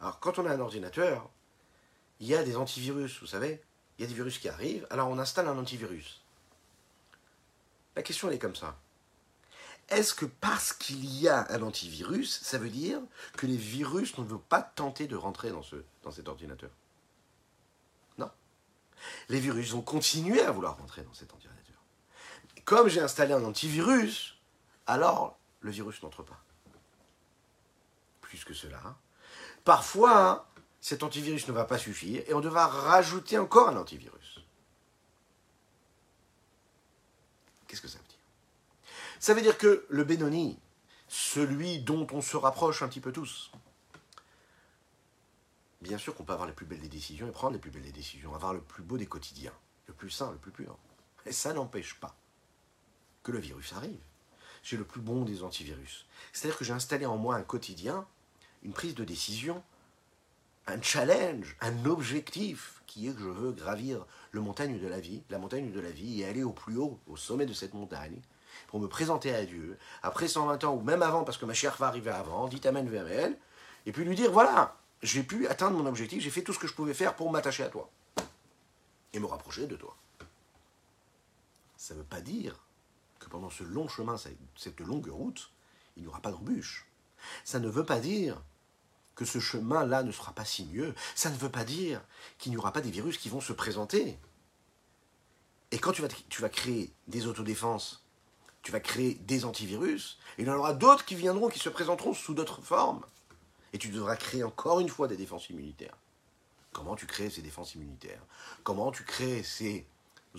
Alors, quand on a un ordinateur, il y a des antivirus, vous savez. Il y a des virus qui arrivent, alors on installe un antivirus. La question, est comme ça. Est-ce que parce qu'il y a un antivirus, ça veut dire que les virus ne veulent pas tenter de rentrer dans, ce, dans cet ordinateur? Non. Les virus vont continuer à vouloir rentrer dans cet ordinateur. Comme j'ai installé un antivirus, alors le virus n'entre pas plus que cela. Parfois, cet antivirus ne va pas suffire et on devra rajouter encore un antivirus. Qu'est-ce que ça veut dire? Ça veut dire que le Benoni, celui dont on se rapproche un petit peu tous, bien sûr qu'on peut avoir les plus belles des décisions et prendre les plus belles des décisions, avoir le plus beau des quotidiens, le plus sain, le plus pur. Et ça n'empêche pas que le virus arrive. J'ai le plus bon des antivirus. C'est-à-dire que j'ai installé en moi un quotidien une prise de décision, un challenge, un objectif qui est que je veux gravir le montagne de la vie, la montagne de la vie et aller au plus haut, au sommet de cette montagne, pour me présenter à Dieu, après 120 ans ou même avant, parce que ma chère va arriver avant, dit Amen vers elle, et puis lui dire voilà, j'ai pu atteindre mon objectif, j'ai fait tout ce que je pouvais faire pour m'attacher à toi et me rapprocher de toi. Ça ne veut pas dire que pendant ce long chemin, cette longue route, il n'y aura pas d'embûches. Ça ne veut pas dire que ce chemin-là ne sera pas sinueux, ça ne veut pas dire qu'il n'y aura pas des virus qui vont se présenter. Et quand tu vas, créer des autodéfenses, tu vas créer des antivirus, il y en aura d'autres qui viendront, qui se présenteront sous d'autres formes. Et tu devras créer encore une fois des défenses immunitaires. Comment tu crées ces défenses immunitaires? Comment tu crées ces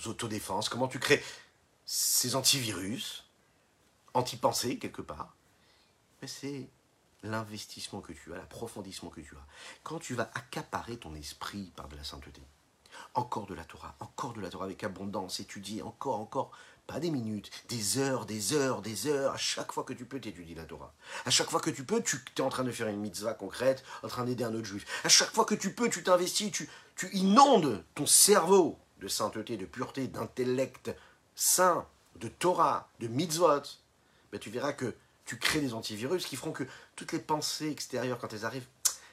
autodéfenses? Comment tu crées ces antivirus? Anti-pensée, quelque part Mais c'est l'investissement que tu as, l'approfondissement que tu as. Quand tu vas accaparer ton esprit par de la sainteté, encore de la Torah, encore de la Torah avec abondance, étudier, encore, encore, pas des minutes, des heures, des heures, des heures, à chaque fois que tu peux, tu étudies la Torah. À chaque fois que tu peux, tu es en train de faire une mitzvah concrète, en train d'aider un autre juif. À chaque fois que tu peux, tu t'investis, tu, tu inondes ton cerveau de sainteté, de pureté, d'intellect saint, de Torah, de mitzvot. Ben, tu verras que tu crées des antivirus qui feront que toutes les pensées extérieures, quand elles arrivent,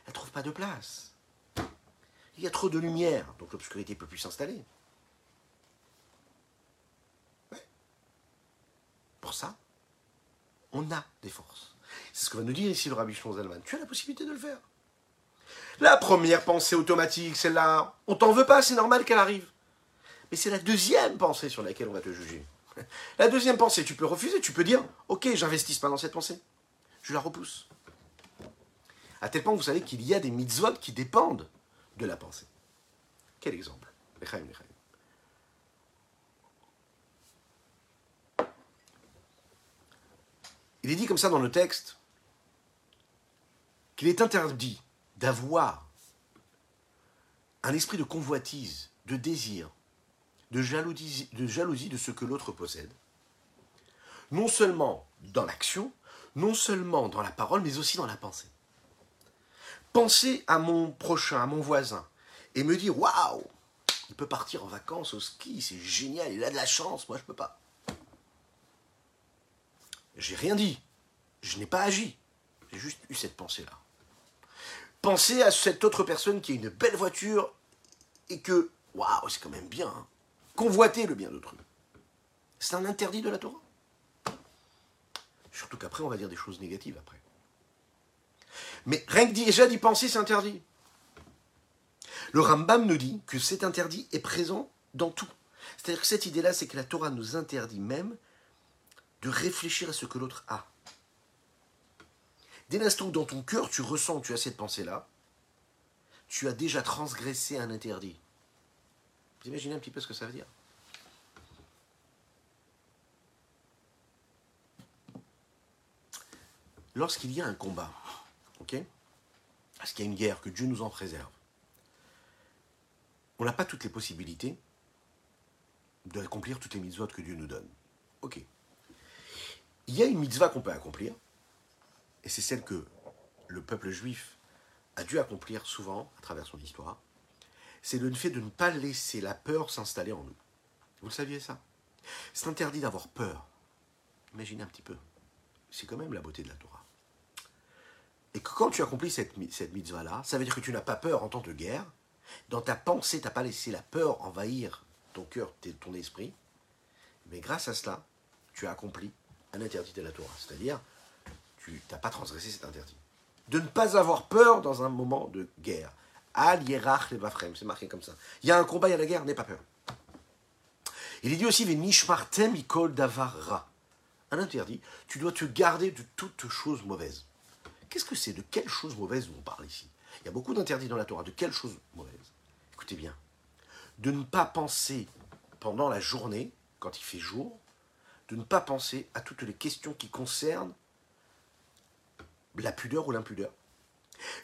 elles ne trouvent pas de place. Il y a trop de lumière, donc l'obscurité peut plus s'installer. Pour ça, on a des forces. C'est ce que va nous dire ici le Rabbi Zalman. Tu as la possibilité de le faire. La première pensée automatique, celle-là, on t'en veut pas, c'est normal qu'elle arrive. Mais c'est la deuxième pensée sur laquelle on va te juger. La deuxième pensée, tu peux refuser, tu peux dire, ok, j'investis pas dans cette pensée. Je la repousse. À tel point que vous savez qu'il y a des mitzvot qui dépendent de la pensée. Quel exemple? Il est dit comme ça dans le texte qu'il est interdit d'avoir un esprit de convoitise, de désir, de jalousie, de ce que l'autre possède, non seulement dans l'action, non seulement dans la parole, mais aussi dans la pensée. Penser à mon prochain, à mon voisin, et me dire waouh, il peut partir en vacances au ski, c'est génial, il a de la chance, moi je peux pas. J'ai rien dit. Je n'ai pas agi. J'ai juste eu cette pensée-là. Penser à cette autre personne qui a une belle voiture et que, waouh, c'est quand même bien. Hein. Convoiter le bien d'autrui. C'est un interdit de la Torah. Surtout qu'après, on va dire des choses négatives après. Mais rien que déjà d'y penser, c'est interdit. Le Rambam nous dit que cet interdit est présent dans tout. C'est-à-dire que cette idée-là, c'est que la Torah nous interdit même de réfléchir à ce que l'autre a. Dès l'instant où dans ton cœur tu ressens tu as cette pensée-là, tu as déjà transgressé un interdit. Vous imaginez un petit peu ce que ça veut dire Lorsqu'il y a un combat, ok Parce qu'il y a une guerre, que Dieu nous en préserve, on n'a pas toutes les possibilités d'accomplir toutes les mitzvot que Dieu nous donne. Ok il y a une mitzvah qu'on peut accomplir, et c'est celle que le peuple juif a dû accomplir souvent à travers son histoire, c'est le fait de ne pas laisser la peur s'installer en nous. Vous le saviez ça? C'est interdit d'avoir peur. Imaginez un petit peu. C'est quand même la beauté de la Torah. Et que quand tu accomplis cette, cette mitzvah-là, ça veut dire que tu n'as pas peur en temps de guerre. Dans ta pensée, tu n'as pas laissé la peur envahir ton cœur, ton esprit. Mais grâce à cela, tu as accompli un interdit de la Torah. C'est-à-dire, tu n'as pas transgressé cet interdit. De ne pas avoir peur dans un moment de guerre. Al Yerach Levafrem, c'est marqué comme ça. Il y a un combat, il y a la guerre, n'aie pas peur. Il est dit aussi, Nishmartem Ikol Davarra. Un interdit, tu dois te garder de toute chose mauvaise. Qu'est-ce que c'est? De quelle chose mauvaise on parle ici? Il y a beaucoup d'interdits dans la Torah. De quelle chose mauvaise Écoutez bien. De ne pas penser pendant la journée, quand il fait jour, de ne pas penser à toutes les questions qui concernent la pudeur ou l'impudeur.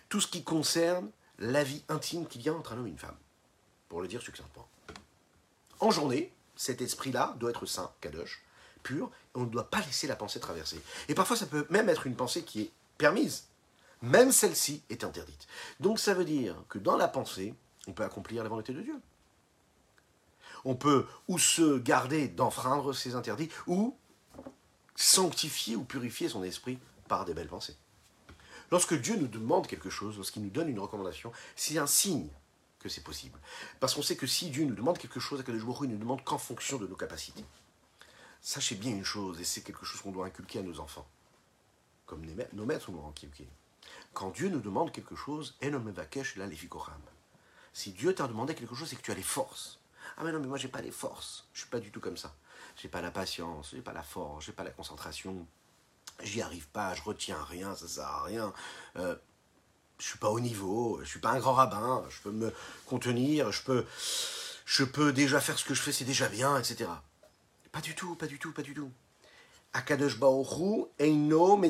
Tout ce qui concerne la vie intime qu'il y a entre un homme et une femme, pour le dire succinctement. En journée, cet esprit-là doit être sain, kadosh, pur, et on ne doit pas laisser la pensée traverser. Et parfois, ça peut même être une pensée qui est permise. Même celle-ci est interdite. Donc ça veut dire que dans la pensée, on peut accomplir la volonté de Dieu on peut ou se garder d'enfreindre ses interdits, ou sanctifier ou purifier son esprit par des belles pensées. Lorsque Dieu nous demande quelque chose, lorsqu'il nous donne une recommandation, c'est un signe que c'est possible. Parce qu'on sait que si Dieu nous demande quelque chose, à quel jour il nous demande qu'en fonction de nos capacités. Sachez bien une chose, et c'est quelque chose qu'on doit inculquer à nos enfants, comme nos maîtres nous ont inculqué. Quand Dieu nous demande quelque chose, si Dieu t'a demandé quelque chose, c'est que tu as les forces. Ah mais non, mais moi j'ai pas les forces. Je suis pas du tout comme ça. J'ai pas la patience, j'ai pas la force, j'ai pas la concentration. J'y arrive pas, je retiens rien, ça sert à rien. Euh, je suis pas au niveau, je suis pas un grand rabbin, je peux me contenir, je peux, je peux déjà faire ce que je fais, c'est déjà bien, etc. Pas du tout, pas du tout, pas du tout. Eino.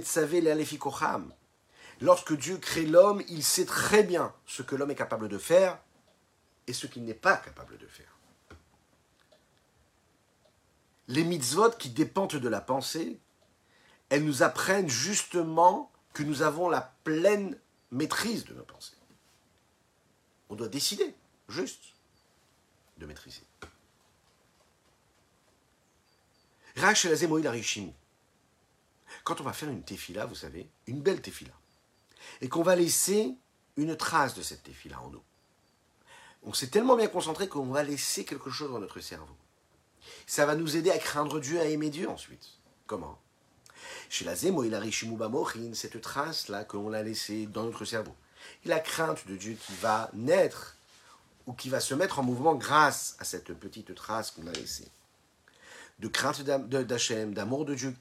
Lorsque Dieu crée l'homme, il sait très bien ce que l'homme est capable de faire et ce qu'il n'est pas capable de faire. Les mitzvot qui dépendent de la pensée, elles nous apprennent justement que nous avons la pleine maîtrise de nos pensées. On doit décider, juste, de maîtriser. Quand on va faire une tefila, vous savez, une belle tefila, et qu'on va laisser une trace de cette tefila en nous, on s'est tellement bien concentré qu'on va laisser quelque chose dans notre cerveau. Ça va nous aider à craindre Dieu, à aimer Dieu ensuite. Comment? Chez la Zemo la Mochin, cette trace-là qu'on a laissée dans notre cerveau. Et la crainte de Dieu qui va naître ou qui va se mettre en mouvement grâce à cette petite trace qu'on a laissée. De crainte d'Hachem, d'amour de Dieu,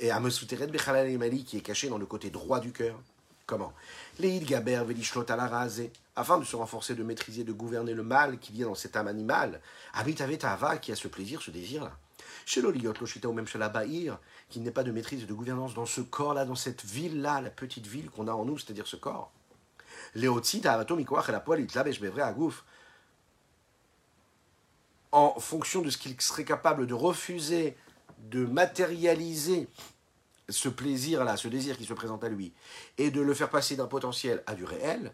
et à Mesuteret Bechalal Mali qui est caché dans le côté droit du cœur. Comment? Leïd Gaber Velishlot afin de se renforcer, de maîtriser, de gouverner le mal qui vient dans cette âme animale. Habitavet Ava qui a ce plaisir, ce désir-là. Chez l'Oliot, Loshita ou même chez la Bahir, qui n'est pas de maîtrise et de gouvernance dans ce corps-là, dans cette ville-là, la petite ville qu'on a en nous, c'est-à-dire ce corps. En fonction de ce qu'il serait capable de refuser, de matérialiser ce plaisir-là, ce désir qui se présente à lui, et de le faire passer d'un potentiel à du réel,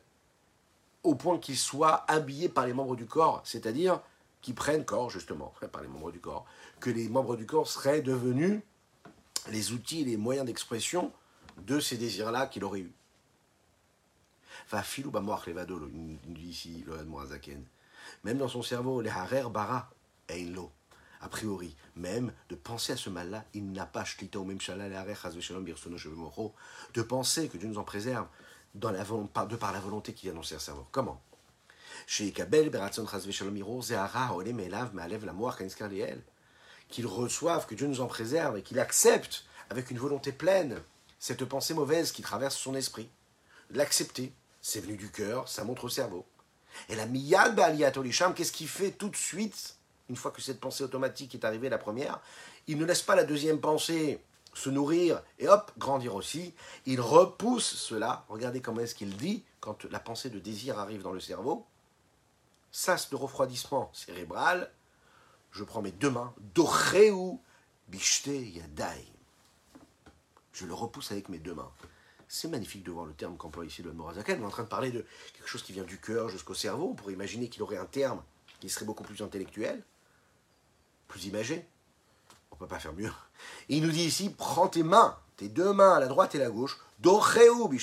au point qu'il soit habillé par les membres du corps, c'est-à-dire qu'ils prennent corps, justement, par les membres du corps, que les membres du corps seraient devenus les outils, les moyens d'expression de ces désirs-là qu'il aurait eu. Va filou levado, nous dit ici le Même dans son cerveau, les harer bara einlo a priori, même de penser à ce mal-là, il n'a pas de penser que Dieu nous en préserve dans la, de par la volonté qui vient dans ses cerveau. Comment? Qu'il reçoive, que Dieu nous en préserve et qu'il accepte avec une volonté pleine cette pensée mauvaise qui traverse son esprit. L'accepter, c'est venu du cœur, ça montre au cerveau. Et la miyad qu'est-ce qu'il fait tout de suite une fois que cette pensée automatique est arrivée, la première, il ne laisse pas la deuxième pensée se nourrir et hop, grandir aussi. Il repousse cela. Regardez comment est-ce qu'il dit quand la pensée de désir arrive dans le cerveau. Sas de refroidissement cérébral. Je prends mes deux mains. Doreu bishte yadai. Je le repousse avec mes deux mains. C'est magnifique de voir le terme qu'emploie ici le Morazaken. On est en train de parler de quelque chose qui vient du cœur jusqu'au cerveau. On pourrait imaginer qu'il aurait un terme qui serait beaucoup plus intellectuel plus imagé. On ne peut pas faire mieux. il nous dit ici, prends tes mains, tes deux mains, la droite et la gauche,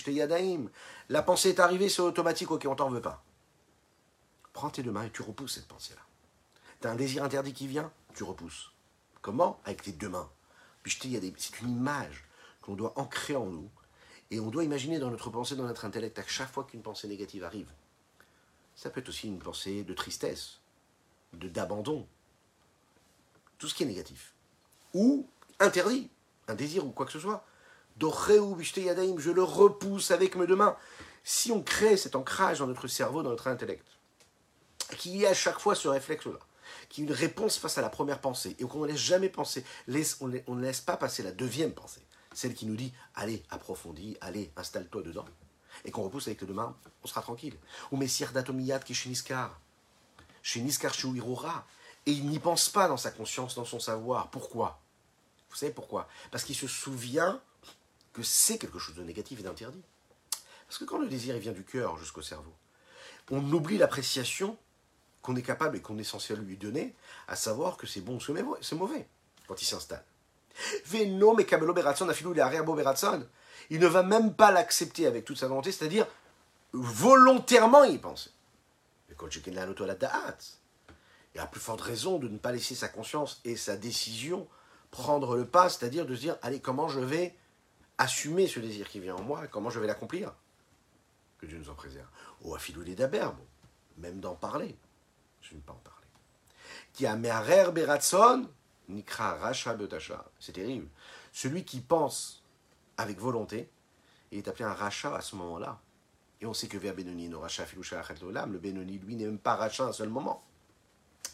yadaim. La pensée est arrivée, c'est automatique, ok, on t'en veut pas. Prends tes deux mains et tu repousses cette pensée-là. Tu as un désir interdit qui vient, tu repousses. Comment? Avec tes deux mains. C'est une image qu'on doit ancrer en nous. Et on doit imaginer dans notre pensée, dans notre intellect, à chaque fois qu'une pensée négative arrive. Ça peut être aussi une pensée de tristesse, de d'abandon, tout ce qui est négatif. Ou interdit, un désir ou quoi que ce soit. je le repousse avec mes deux mains. Si on crée cet ancrage dans notre cerveau, dans notre intellect, qu'il y ait à chaque fois ce réflexe-là, qu'il y ait une réponse face à la première pensée, et qu'on ne laisse jamais penser, on ne laisse pas passer la deuxième pensée, celle qui nous dit allez, approfondis, allez, installe-toi dedans, et qu'on repousse avec les deux mains, on sera tranquille. Ou Messire d'Atomiyat qui est chez Niskar, chez et il n'y pense pas dans sa conscience, dans son savoir. Pourquoi? Vous savez pourquoi? Parce qu'il se souvient que c'est quelque chose de négatif et d'interdit. Parce que quand le désir vient du cœur jusqu'au cerveau, on oublie l'appréciation qu'on est capable et qu'on est censé lui donner, à savoir que c'est bon ou c'est mauvais quand il s'installe. Il ne va même pas l'accepter avec toute sa volonté, c'est-à-dire volontairement y penser. Et à plus forte raison de ne pas laisser sa conscience et sa décision prendre le pas, c'est-à-dire de se dire, allez, comment je vais assumer ce désir qui vient en moi, comment je vais l'accomplir? Que Dieu nous en préserve. Ou à filouler d'Aber, même d'en parler. Je ne vais pas en parler. Qui a me'arer beratson, nikra racha betacha. C'est terrible. Celui qui pense avec volonté, il est appelé un rachat à ce moment-là. Et on sait que vers Benoni, no Racha le Benoni, lui, n'est même pas Racha un seul moment.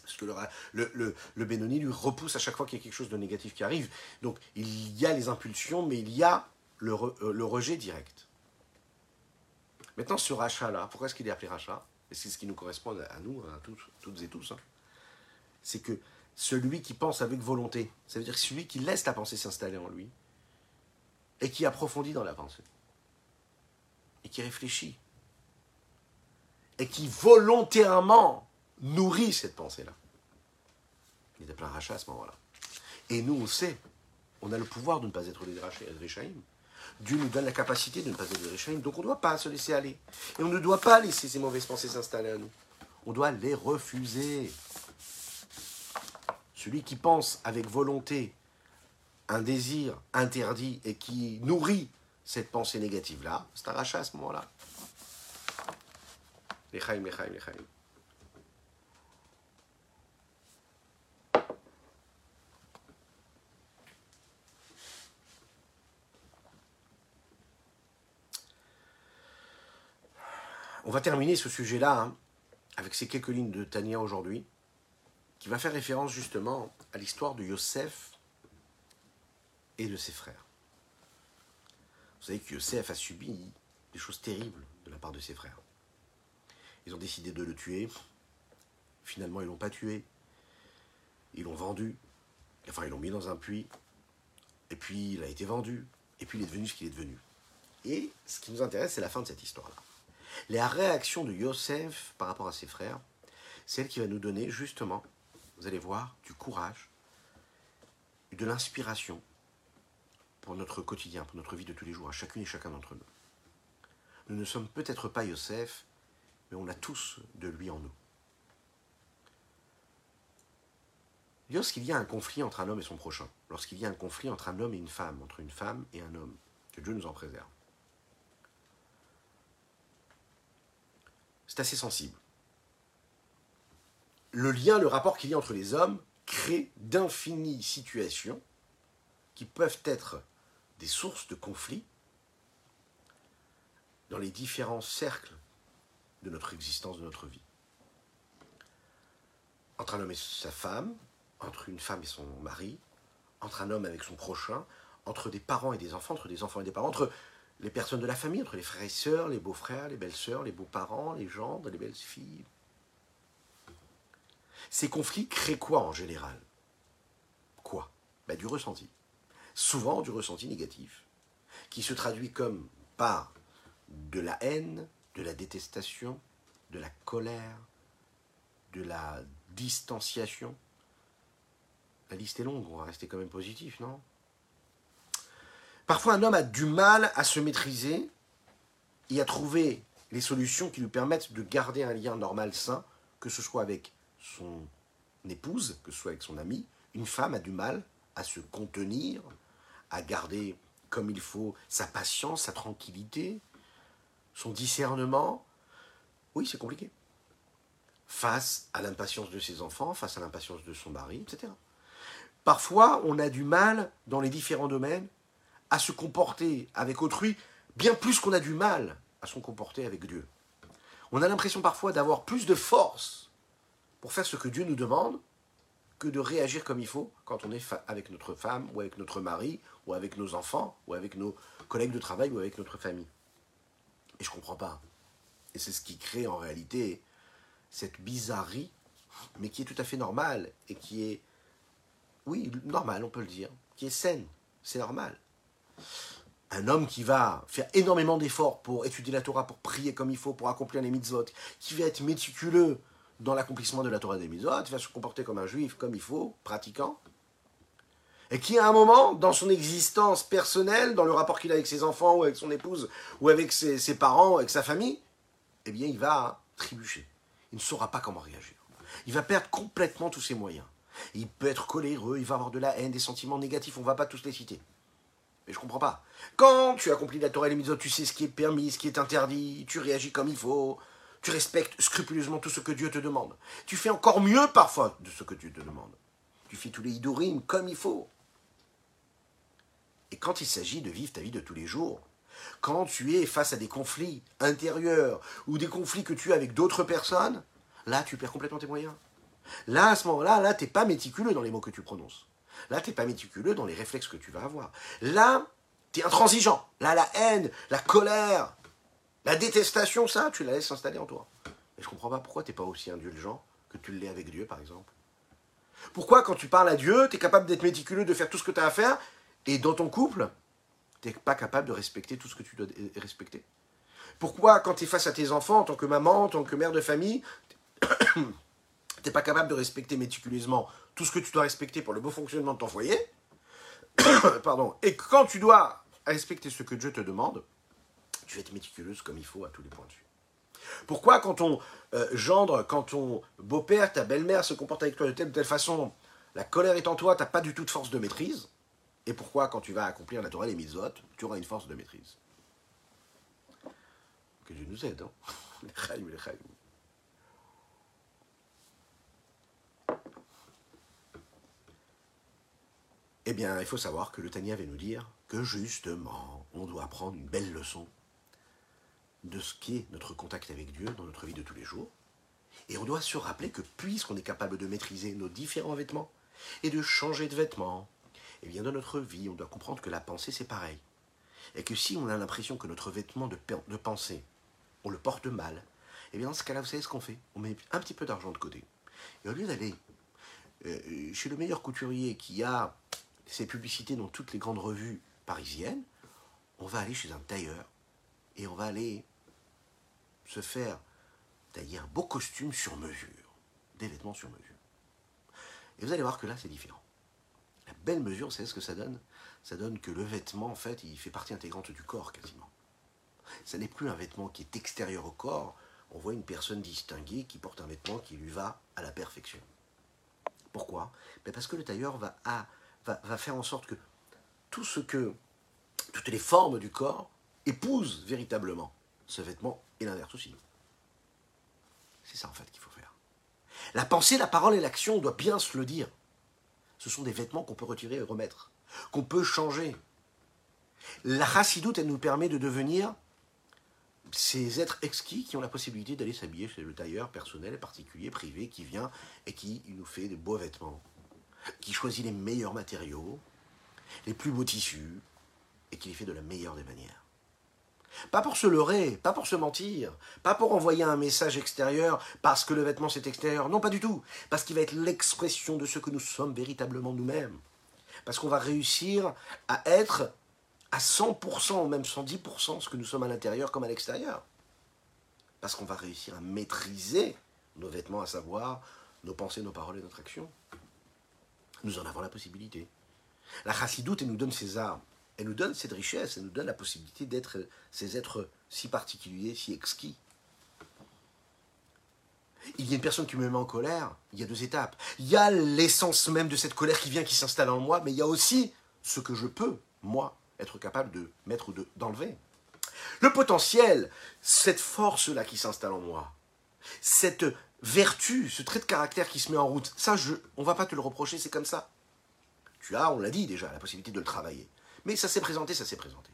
Parce que le, le, le, Benoni lui repousse à chaque fois qu'il y a quelque chose de négatif qui arrive. Donc il y a les impulsions, mais il y a le, euh, le rejet direct. Maintenant, ce rachat-là, pourquoi est-ce qu'il est appelé rachat Et c'est ce qui nous correspond à nous, à tous, toutes et tous. Hein. C'est que celui qui pense avec volonté, ça veut dire celui qui laisse la pensée s'installer en lui et qui approfondit dans la pensée et qui réfléchit et qui volontairement nourrit cette pensée-là. Il est appelé un rachat à ce moment-là. Et nous, on sait, on a le pouvoir de ne pas être des Réchaïm. Dieu nous donne la capacité de ne pas être Réchaïm, donc on ne doit pas se laisser aller. Et on ne doit pas laisser ces mauvaises pensées s'installer à nous. On doit les refuser. Celui qui pense avec volonté un désir interdit et qui nourrit cette pensée négative-là, c'est un à ce moment-là. Les chaim, les On va terminer ce sujet-là hein, avec ces quelques lignes de Tania aujourd'hui, qui va faire référence justement à l'histoire de Yosef et de ses frères. Vous savez que Yosef a subi des choses terribles de la part de ses frères. Ils ont décidé de le tuer. Finalement, ils l'ont pas tué. Ils l'ont vendu. Enfin, ils l'ont mis dans un puits. Et puis, il a été vendu. Et puis, il est devenu ce qu'il est devenu. Et ce qui nous intéresse, c'est la fin de cette histoire-là. La réaction de Yosef par rapport à ses frères, c'est elle qui va nous donner justement, vous allez voir, du courage, de l'inspiration pour notre quotidien, pour notre vie de tous les jours, à chacune et chacun d'entre nous. Nous ne sommes peut-être pas Yosef, mais on a tous de lui en nous. Lorsqu'il y a un conflit entre un homme et son prochain, lorsqu'il y a un conflit entre un homme et une femme, entre une femme et un homme, que Dieu nous en préserve, c'est assez sensible. Le lien, le rapport qu'il y a entre les hommes crée d'infinies situations qui peuvent être des sources de conflits dans les différents cercles de notre existence, de notre vie. Entre un homme et sa femme, entre une femme et son mari, entre un homme avec son prochain, entre des parents et des enfants, entre des enfants et des parents, entre les personnes de la famille, entre les frères et sœurs, les beaux-frères, les belles-sœurs, les beaux-parents, les gendres, les belles-filles. Ces conflits créent quoi en général? Quoi? Ben, Du ressenti. Souvent du ressenti négatif, qui se traduit comme par de la haine, de la détestation, de la colère, de la distanciation. La liste est longue, on va rester quand même positif, non? Parfois, un homme a du mal à se maîtriser et à trouver les solutions qui lui permettent de garder un lien normal, sain, que ce soit avec son épouse, que ce soit avec son ami. Une femme a du mal à se contenir, à garder comme il faut sa patience, sa tranquillité, son discernement. Oui, c'est compliqué. Face à l'impatience de ses enfants, face à l'impatience de son mari, etc. Parfois, on a du mal dans les différents domaines à se comporter avec autrui bien plus qu'on a du mal à se comporter avec Dieu. On a l'impression parfois d'avoir plus de force pour faire ce que Dieu nous demande que de réagir comme il faut quand on est avec notre femme ou avec notre mari ou avec nos enfants ou avec nos collègues de travail ou avec notre famille. Et je ne comprends pas. Et c'est ce qui crée en réalité cette bizarrerie, mais qui est tout à fait normale et qui est, oui, normale, on peut le dire, qui est saine. C'est normal un homme qui va faire énormément d'efforts pour étudier la Torah, pour prier comme il faut, pour accomplir les mitzvot, qui va être méticuleux dans l'accomplissement de la Torah des mitzvot, qui va se comporter comme un juif comme il faut, pratiquant, et qui à un moment, dans son existence personnelle, dans le rapport qu'il a avec ses enfants, ou avec son épouse, ou avec ses, ses parents, avec sa famille, eh bien il va trébucher. Il ne saura pas comment réagir. Il va perdre complètement tous ses moyens. Il peut être coléreux, il va avoir de la haine, des sentiments négatifs, on ne va pas tous les citer. Mais je comprends pas. Quand tu accomplis la Torah et les mitzvot, tu sais ce qui est permis, ce qui est interdit, tu réagis comme il faut, tu respectes scrupuleusement tout ce que Dieu te demande. Tu fais encore mieux parfois de ce que Dieu te demande. Tu fais tous les idorim comme il faut. Et quand il s'agit de vivre ta vie de tous les jours, Quand tu es face à des conflits intérieurs ou des conflits que tu as avec d'autres personnes, là, tu perds complètement tes moyens. Là, à ce moment-là, là, tu n'es pas méticuleux dans les mots que tu prononces. Là, tu n'es pas méticuleux dans les réflexes que tu vas avoir. Là, tu es intransigeant. Là, la haine, la colère, la détestation, ça, tu la laisses s'installer en toi. Et je comprends pas pourquoi tu n'es pas aussi indulgent que tu l'es avec Dieu, par exemple. Pourquoi, quand tu parles à Dieu, tu es capable d'être méticuleux, de faire tout ce que tu as à faire, et dans ton couple, tu n'es pas capable de respecter tout ce que tu dois respecter? Pourquoi, quand tu es face à tes enfants, en tant que maman, en tant que mère de famille, tu n'es pas capable de respecter méticuleusement tout ce que tu dois respecter pour le beau fonctionnement de ton foyer. Pardon. Et quand tu dois respecter ce que Dieu te demande, tu vas être méticuleuse comme il faut à tous les points de vue. Pourquoi quand ton euh, gendre, quand ton beau-père, ta belle-mère se comporte avec toi de telle ou telle façon, la colère est en toi, tu n'as pas du tout de force de maîtrise? Et pourquoi quand tu vas accomplir la Torah et les mitzvot, tu auras une force de maîtrise? Que Dieu nous aide, hein Eh bien, il faut savoir que le Tania va nous dire que justement, on doit apprendre une belle leçon de ce qui est notre contact avec Dieu dans notre vie de tous les jours. Et on doit se rappeler que puisqu'on est capable de maîtriser nos différents vêtements et de changer de vêtements, eh bien dans notre vie, on doit comprendre que la pensée, c'est pareil. Et que si on a l'impression que notre vêtement de, de pensée, on le porte mal, eh bien dans ce cas-là, vous savez ce qu'on fait? On met un petit peu d'argent de côté. Et au lieu d'aller euh, chez le meilleur couturier qui a ses publicités dans toutes les grandes revues parisiennes, on va aller chez un tailleur et on va aller se faire tailler un beau costume sur mesure, des vêtements sur mesure. Et vous allez voir que là, c'est différent. La belle mesure, c'est ce que ça donne? Ça donne que le vêtement, en fait, il fait partie intégrante du corps quasiment. Ça n'est plus un vêtement qui est extérieur au corps. On voit une personne distinguée qui porte un vêtement qui lui va à la perfection. Pourquoi? Ben Parce que le tailleur va, va, faire en sorte que tout ce que, toutes les formes du corps épouse véritablement ce vêtement et l'inverse aussi. C'est ça en fait qu'il faut faire. La pensée, la parole et l'action, on doit bien se le dire. Ce sont des vêtements qu'on peut retirer et remettre, qu'on peut changer. La chassidoute, elle nous permet de devenir ces êtres exquis qui ont la possibilité d'aller s'habiller chez le tailleur personnel, particulier, privé, qui vient et qui nous fait de beaux vêtements, qui choisit les meilleurs matériaux, les plus beaux tissus, et qui les fait de la meilleure des manières. Pas pour se leurrer, pas pour se mentir, pas pour envoyer un message extérieur parce que le vêtement c'est extérieur. Non, pas du tout. Parce qu'il va être l'expression de ce que nous sommes véritablement nous-mêmes. Parce qu'on va réussir à être à 100%, ou même 110% ce que nous sommes à l'intérieur comme à l'extérieur. Parce qu'on va réussir à maîtriser nos vêtements, à savoir nos pensées, nos paroles et notre action. Nous en avons la possibilité. La chassidoute, elle nous donne ses armes elle nous donne cette richesse, elle nous donne la possibilité d'être ces êtres si particuliers, si exquis. Il y a une personne qui me met en colère, il y a deux étapes. Il y a l'essence même de cette colère qui vient, qui s'installe en moi, mais il y a aussi ce que je peux, moi, être capable de mettre ou d'enlever. le potentiel, cette force-là qui s'installe en moi, cette vertu, ce trait de caractère qui se met en route, ça, je, on va pas te le reprocher, c'est comme ça. Tu as, on l'a dit déjà, la possibilité de le travailler. Mais ça s'est présenté, ça s'est présenté.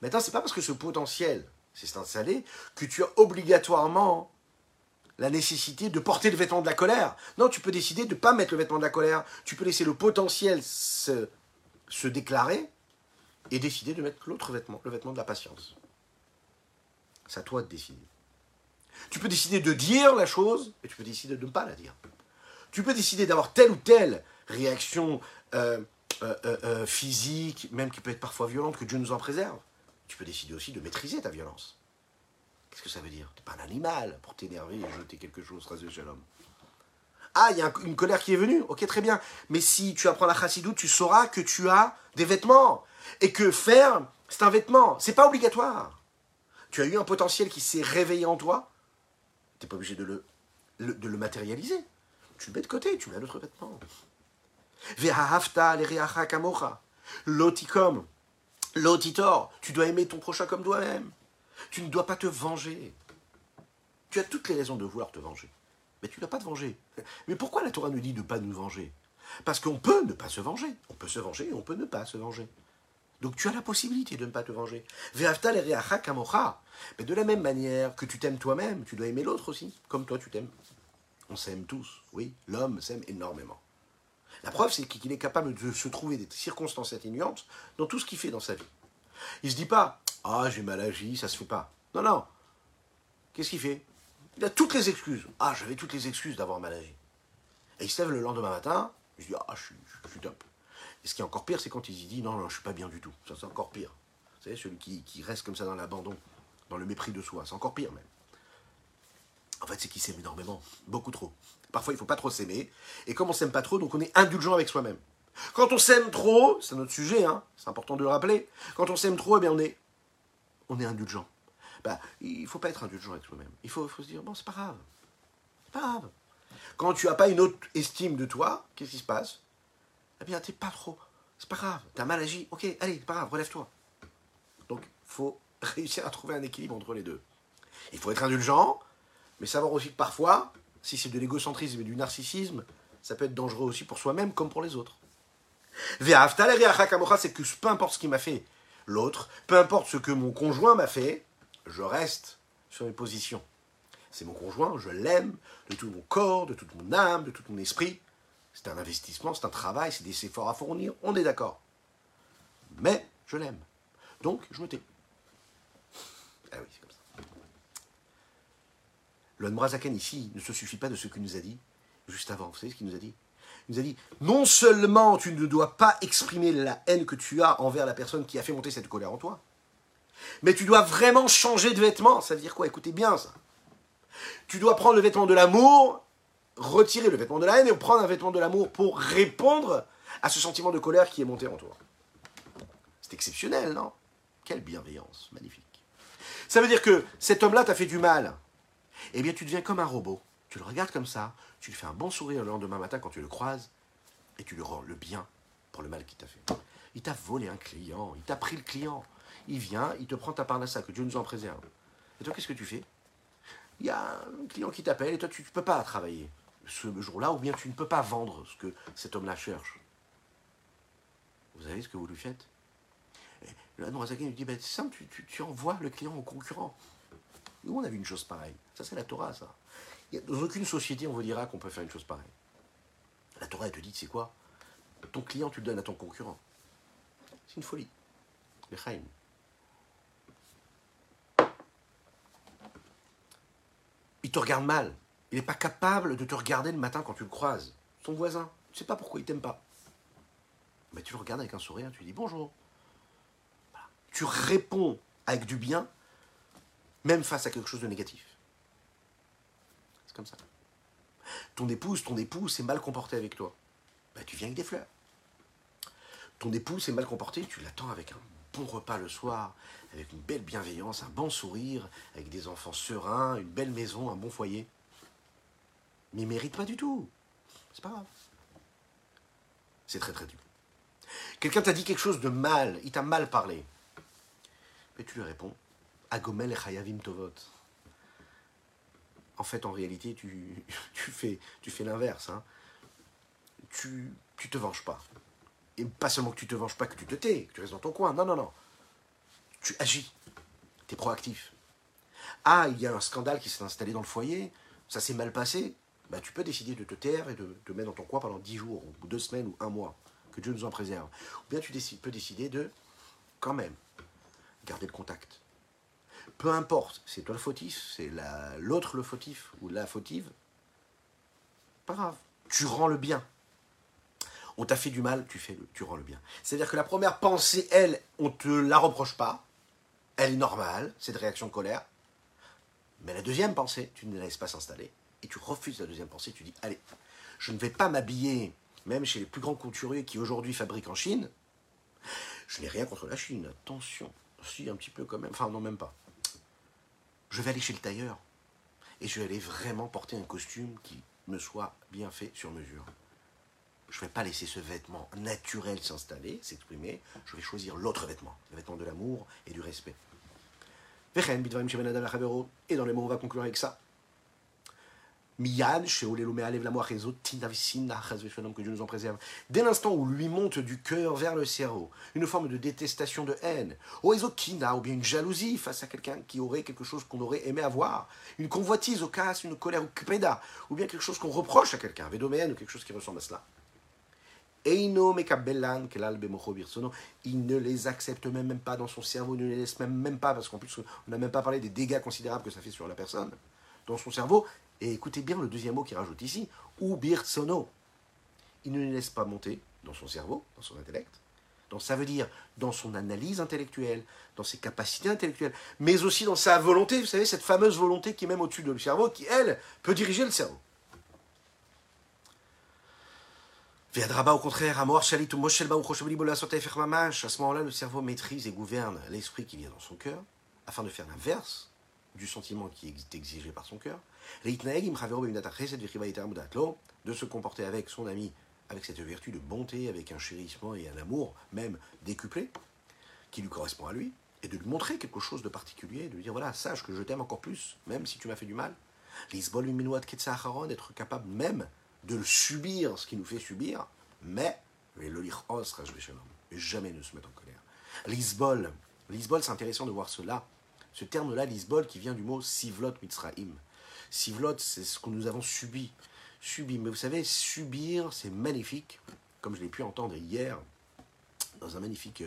Maintenant, c'est pas parce que ce potentiel s'est installé que tu as obligatoirement la nécessité de porter le vêtement de la colère. Non, tu peux décider de ne pas mettre le vêtement de la colère. Tu peux laisser le potentiel se, se déclarer et décider de mettre l'autre vêtement, le vêtement de la patience. C'est à toi de décider. Tu peux décider de dire la chose et tu peux décider de ne pas la dire. Tu peux décider d'avoir telle ou telle réaction euh, euh, euh, physique, même qui peut être parfois violente, que Dieu nous en préserve. Tu peux décider aussi de maîtriser ta violence. Qu'est-ce que ça veut dire? Tu n'es pas un animal pour t'énerver et jeter quelque chose, de Shalom. Ah, il y a une colère qui est venue. Ok, très bien. Mais si tu apprends la chassidoute, tu sauras que tu as des vêtements. Et que faire, c'est un vêtement. C'est pas obligatoire. Tu as eu un potentiel qui s'est réveillé en toi. Tu n'es pas obligé de le, de matérialiser. Tu le mets de côté, tu mets un autre vêtement. Lotikom. Lotitor. Tu dois aimer ton prochain comme toi-même. Tu ne dois pas te venger. Tu as toutes les raisons de vouloir te venger. Mais tu dois pas te venger. Mais pourquoi la Torah nous dit de ne pas nous venger? Parce qu'on peut ne pas se venger. On peut se venger et on peut ne pas se venger. Donc tu as la possibilité de ne pas te venger. Mais de la même manière que tu t'aimes toi-même, tu dois aimer l'autre aussi, comme toi tu t'aimes. On s'aime tous, oui, l'homme s'aime énormément. La preuve, c'est qu'il est capable de se trouver des circonstances atténuantes dans tout ce qu'il fait dans sa vie. Il se dit pas, ah, j'ai mal agi, ça se fait pas. Non, non. Qu'est-ce qu'il fait? Il a toutes les excuses. Ah, j'avais toutes les excuses d'avoir mal agi. Et il se lève le lendemain matin, il se dit, ah, je suis, je suis top. Et ce qui est encore pire, c'est quand il dit, non, non, je suis pas bien du tout. Ça, c'est encore pire. Vous savez, celui qui, reste comme ça dans l'abandon, dans le mépris de soi. C'est encore pire même. En fait, c'est qu'il s'aime énormément, beaucoup trop. Parfois, il ne faut pas trop s'aimer. Et comme on s'aime pas trop, donc on est indulgent avec soi-même. Quand on s'aime trop, c'est notre sujet, hein, c'est important de le rappeler. Quand on s'aime trop, eh bien on est, on est indulgent. Bah, il faut pas être indulgent avec soi-même. Il faut, faut se dire, bon, c'est pas grave. C'est pas grave. Quand tu n'as pas une autre estime de toi, qu'est-ce qui se passe? Eh bien, t'es pas trop. C'est pas grave. Tu as mal agi. Ok, allez, c'est pas grave, relève-toi. Donc, faut réussir à trouver un équilibre entre les deux. Il faut être indulgent, mais savoir aussi que parfois, si c'est de l'égocentrisme et du narcissisme, ça peut être dangereux aussi pour soi-même comme pour les autres. c'est que peu importe ce qui m'a fait l'autre, peu importe ce que mon conjoint m'a fait, je reste sur mes positions. C'est mon conjoint, je l'aime de tout mon corps, de toute mon âme, de tout mon esprit. C'est un investissement, c'est un travail, c'est des efforts à fournir, on est d'accord. Mais je l'aime. Donc je me tais. Ah oui, c'est comme ça. Le Mrazaken ici ne se suffit pas de ce qu'il nous a dit juste avant. Vous savez ce qu'il nous a dit? Il nous a dit non seulement tu ne dois pas exprimer la haine que tu as envers la personne qui a fait monter cette colère en toi, mais tu dois vraiment changer de vêtement. Ça veut dire quoi? Écoutez bien ça. Tu dois prendre le vêtement de l'amour, retirer le vêtement de la haine et prendre un vêtement de l'amour pour répondre à ce sentiment de colère qui est monté en toi. C'est exceptionnel, non? Quelle bienveillance, magnifique. Ça veut dire que cet homme-là t'a fait du mal. Eh bien, tu deviens comme un robot. Tu le regardes comme ça, tu lui fais un bon sourire le lendemain matin quand tu le croises, et tu lui rends le bien pour le mal qu'il t'a fait. Il t'a volé un client, il t'a pris le client. Il vient, il te prend ta parnassa, que Dieu nous en préserve. Et toi, qu'est-ce que tu fais? Il y a un client qui t'appelle, et toi, tu ne peux pas travailler ce jour-là, ou bien tu ne peux pas vendre ce que cet homme-là cherche. Vous savez ce que vous lui faites? Et Là, Nourazakin lui dit, ben, c'est simple, tu, tu, envoies le client au concurrent. Nous, on a vu une chose pareille. Ça, c'est la Torah, ça. dans aucune société, on vous dira qu'on peut faire une chose pareille. La Torah, elle te dit, c'est quoi? Ton client, tu le donnes à ton concurrent. C'est une folie. Le. Il te regarde mal. Il n'est pas capable de te regarder le matin quand tu le croises. Son voisin. Tu sais pas pourquoi il t'aime pas. Mais tu le regardes avec un sourire, tu lui dis bonjour. Tu réponds avec du bien, même face à quelque chose de négatif. C'est comme ça. Ton épouse, ton époux s'est mal comporté avec toi. Bah, tu viens avec des fleurs. Ton époux s'est mal comporté, tu l'attends avec un bon repas le soir, avec une belle bienveillance, un bon sourire, avec des enfants sereins, une belle maison, un bon foyer. Mais il mérite pas du tout. C'est pas grave. C'est très très dur. Quelqu'un t'a dit quelque chose de mal, il t'a mal parlé. Mais tu lui réponds Agomel Chayavim Tovot. En fait, en réalité, tu, fais l'inverse. Hein. Tu, tu te venges pas. Et pas seulement que tu te venges pas, que tu te tais, que tu restes dans ton coin. Non, non, non. Tu agis. Tu es proactif. Ah, il y a un scandale qui s'est installé dans le foyer. Ça s'est mal passé. Bah, tu peux décider de te taire et de te mettre dans ton coin pendant dix jours, ou deux semaines, ou un mois. Que Dieu nous en préserve. Ou bien tu peux décider de, quand même, garder le contact. Peu importe, c'est toi le fautif, c'est l'autre le fautif, ou la fautive. Pas grave. Tu rends le bien on t'a fait du mal, tu, tu rends le bien. C'est-à-dire que la première pensée, elle, on ne te la reproche pas. Elle est normale, cette réaction de colère. Mais la deuxième pensée, tu ne la laisses pas s'installer. Et tu refuses la deuxième pensée, tu dis, allez, je ne vais pas m'habiller, même chez les plus grands couturiers qui aujourd'hui fabriquent en Chine. Je n'ai rien contre la Chine, attention. Si, un petit peu quand même. Enfin, non, même pas. Je vais aller chez le tailleur. Et je vais aller vraiment porter un costume qui me soit bien fait sur mesure je ne vais pas laisser ce vêtement naturel s'installer, s'exprimer, je vais choisir l'autre vêtement, le vêtement de l'amour et du respect. Et dans les mots, on va conclure avec ça. Miyan, que Dieu nous en préserve. Dès l'instant où lui monte du cœur vers le cerveau, une forme de détestation, de haine, ou ou bien une jalousie face à quelqu'un qui aurait quelque chose qu'on aurait aimé avoir, une convoitise au cas, une colère ou kpeda, ou bien quelque chose qu'on reproche à quelqu'un, ou quelque chose qui ressemble à cela. Il ne les accepte même, même pas dans son cerveau, il ne les laisse même, même pas, parce qu'en plus, on n'a même pas parlé des dégâts considérables que ça fait sur la personne, dans son cerveau. Et écoutez bien le deuxième mot qu'il rajoute ici, ou birtsono. Il ne les laisse pas monter dans son cerveau, dans son intellect. Donc ça veut dire dans son analyse intellectuelle, dans ses capacités intellectuelles, mais aussi dans sa volonté, vous savez, cette fameuse volonté qui est même au-dessus de le cerveau, qui, elle, peut diriger le cerveau. Viadraba, au contraire, à à ce moment-là, le cerveau maîtrise et gouverne l'esprit qui vient dans son cœur, afin de faire l'inverse du sentiment qui est exigé par son cœur. De se comporter avec son ami, avec cette vertu de bonté, avec un chérissement et un amour, même décuplé, qui lui correspond à lui, et de lui montrer quelque chose de particulier, de lui dire voilà, sache que je t'aime encore plus, même si tu m'as fait du mal. d'être capable même de le subir, ce qui nous fait subir, mais, mais jamais ne se mettre en colère. Lisbol, Lisbol, c'est intéressant de voir cela. Ce terme-là, Lisbol, qui vient du mot Sivlot Mitzraim. Sivlot, c'est ce que nous avons subi. Subi. Mais vous savez, subir, c'est magnifique, comme je l'ai pu entendre hier dans un magnifique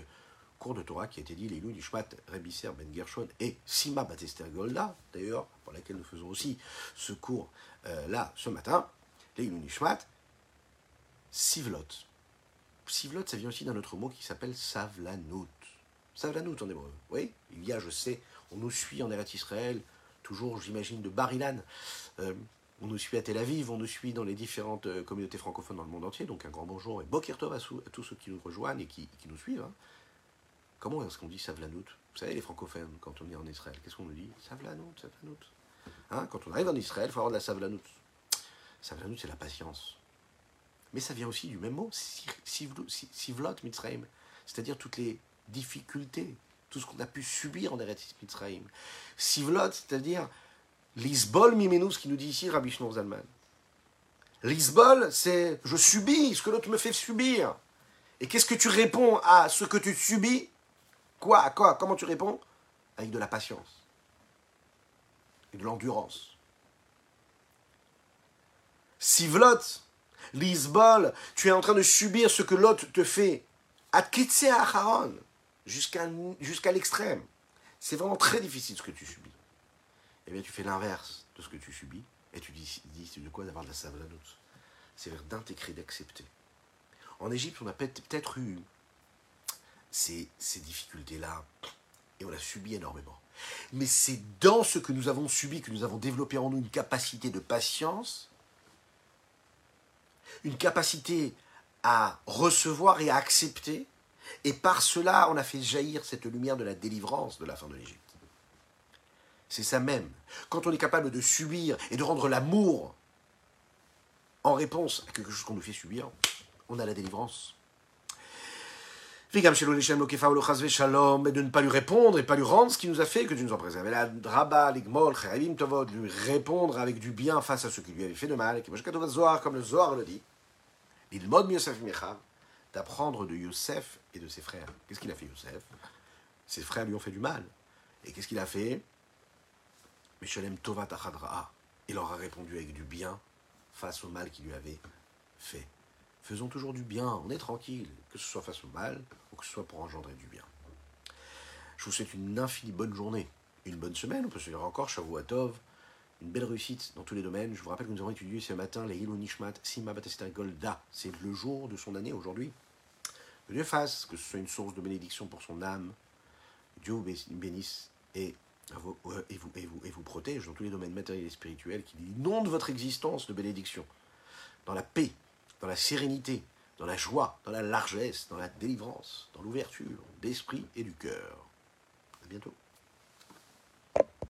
cours de Torah qui a été dit, les loups du Rebisser Ben Gershon et Sima Batester Golda, d'ailleurs, pour laquelle nous faisons aussi ce cours euh, là ce matin. Leilou Nishmat, Sivlot. Sivlot, ça vient aussi d'un autre mot qui s'appelle Savlanout. Savlanout en hébreu. Oui, il y a, je sais, on nous suit en Eretz Israël, toujours, j'imagine, de Barilan. Euh, on nous suit à Tel Aviv, on nous suit dans les différentes euh, communautés francophones dans le monde entier. Donc un grand bonjour et Bokir Tov à, tous ceux qui nous rejoignent et qui, nous suivent. Hein. Comment est-ce qu'on dit Savlanout Vous savez, les francophones, quand on est en Israël, qu'est-ce qu'on nous dit Savlanout, Savlanout. Hein, quand on arrive en Israël, il faut avoir de la Savlanout. Savlanout, c'est la patience. Mais ça vient aussi du même mot, Sivlot Mitzrayim, c'est-à-dire toutes les difficultés, tout ce qu'on a pu subir en Eretz Mitzrayim. Sivlot, c'est-à-dire l'isbol mimenu, ce qui nous dit ici Rabbi Shneur Zalman. L'isbol, c'est je subis ce que l'autre me fait subir. Et qu'est-ce que tu réponds à ce que tu subis? Quoi? Quoi? Comment tu réponds? Avec de la patience et de l'endurance. Sivlot, Lisbol, tu es en train de subir ce que l'autre te fait. Jusqu'à jusqu'à l'extrême. C'est vraiment très difficile ce que tu subis. Eh bien, tu fais l'inverse de ce que tu subis et tu dis, dis de quoi d'avoir de la savlanout. C'est d'intégrer, d'accepter. En Égypte, on a peut-être eu ces, ces difficultés-là et on a subi énormément. Mais c'est dans ce que nous avons subi que nous avons développé en nous une capacité de patience une capacité à recevoir et à accepter. Et par cela, on a fait jaillir cette lumière de la délivrance de la fin de l'Égypte. C'est ça même. Quand on est capable de subir et de rendre l'amour en réponse à quelque chose qu'on nous fait subir, on a la délivrance. Mais de ne pas lui répondre et pas lui rendre ce qu'il nous a fait, que Dieu nous en préserve. La l'igmol, lui répondre avec du bien face à ce qui lui avait fait de mal, comme le Zohar le dit. Yosef Mechav, d'apprendre de Yosef et de ses frères. Qu'est-ce qu'il a fait Yosef Ses frères lui ont fait du mal. Et qu'est-ce qu'il a fait? Meshalem Tovat Il leur a répondu avec du bien face au mal qu'il lui avait fait. Faisons toujours du bien, on est tranquille, que ce soit face au mal ou que ce soit pour engendrer du bien. Je vous souhaite une infinie bonne journée, une bonne semaine, on peut se dire encore Shavuatov, une belle réussite dans tous les domaines. Je vous rappelle que nous avons étudié ce matin les Hilo Nishmat Sima Batester Golda. C'est le jour de son année aujourd'hui. Que Dieu fasse que ce soit une source de bénédiction pour son âme. Dieu vous bénisse et vous, et, vous, et, vous, protège dans tous les domaines matériels et spirituels, qui inonde votre existence de bénédiction. Dans la paix, dans la sérénité, dans la joie, dans la largesse, dans la délivrance, dans l'ouverture d'esprit et du cœur. À bientôt.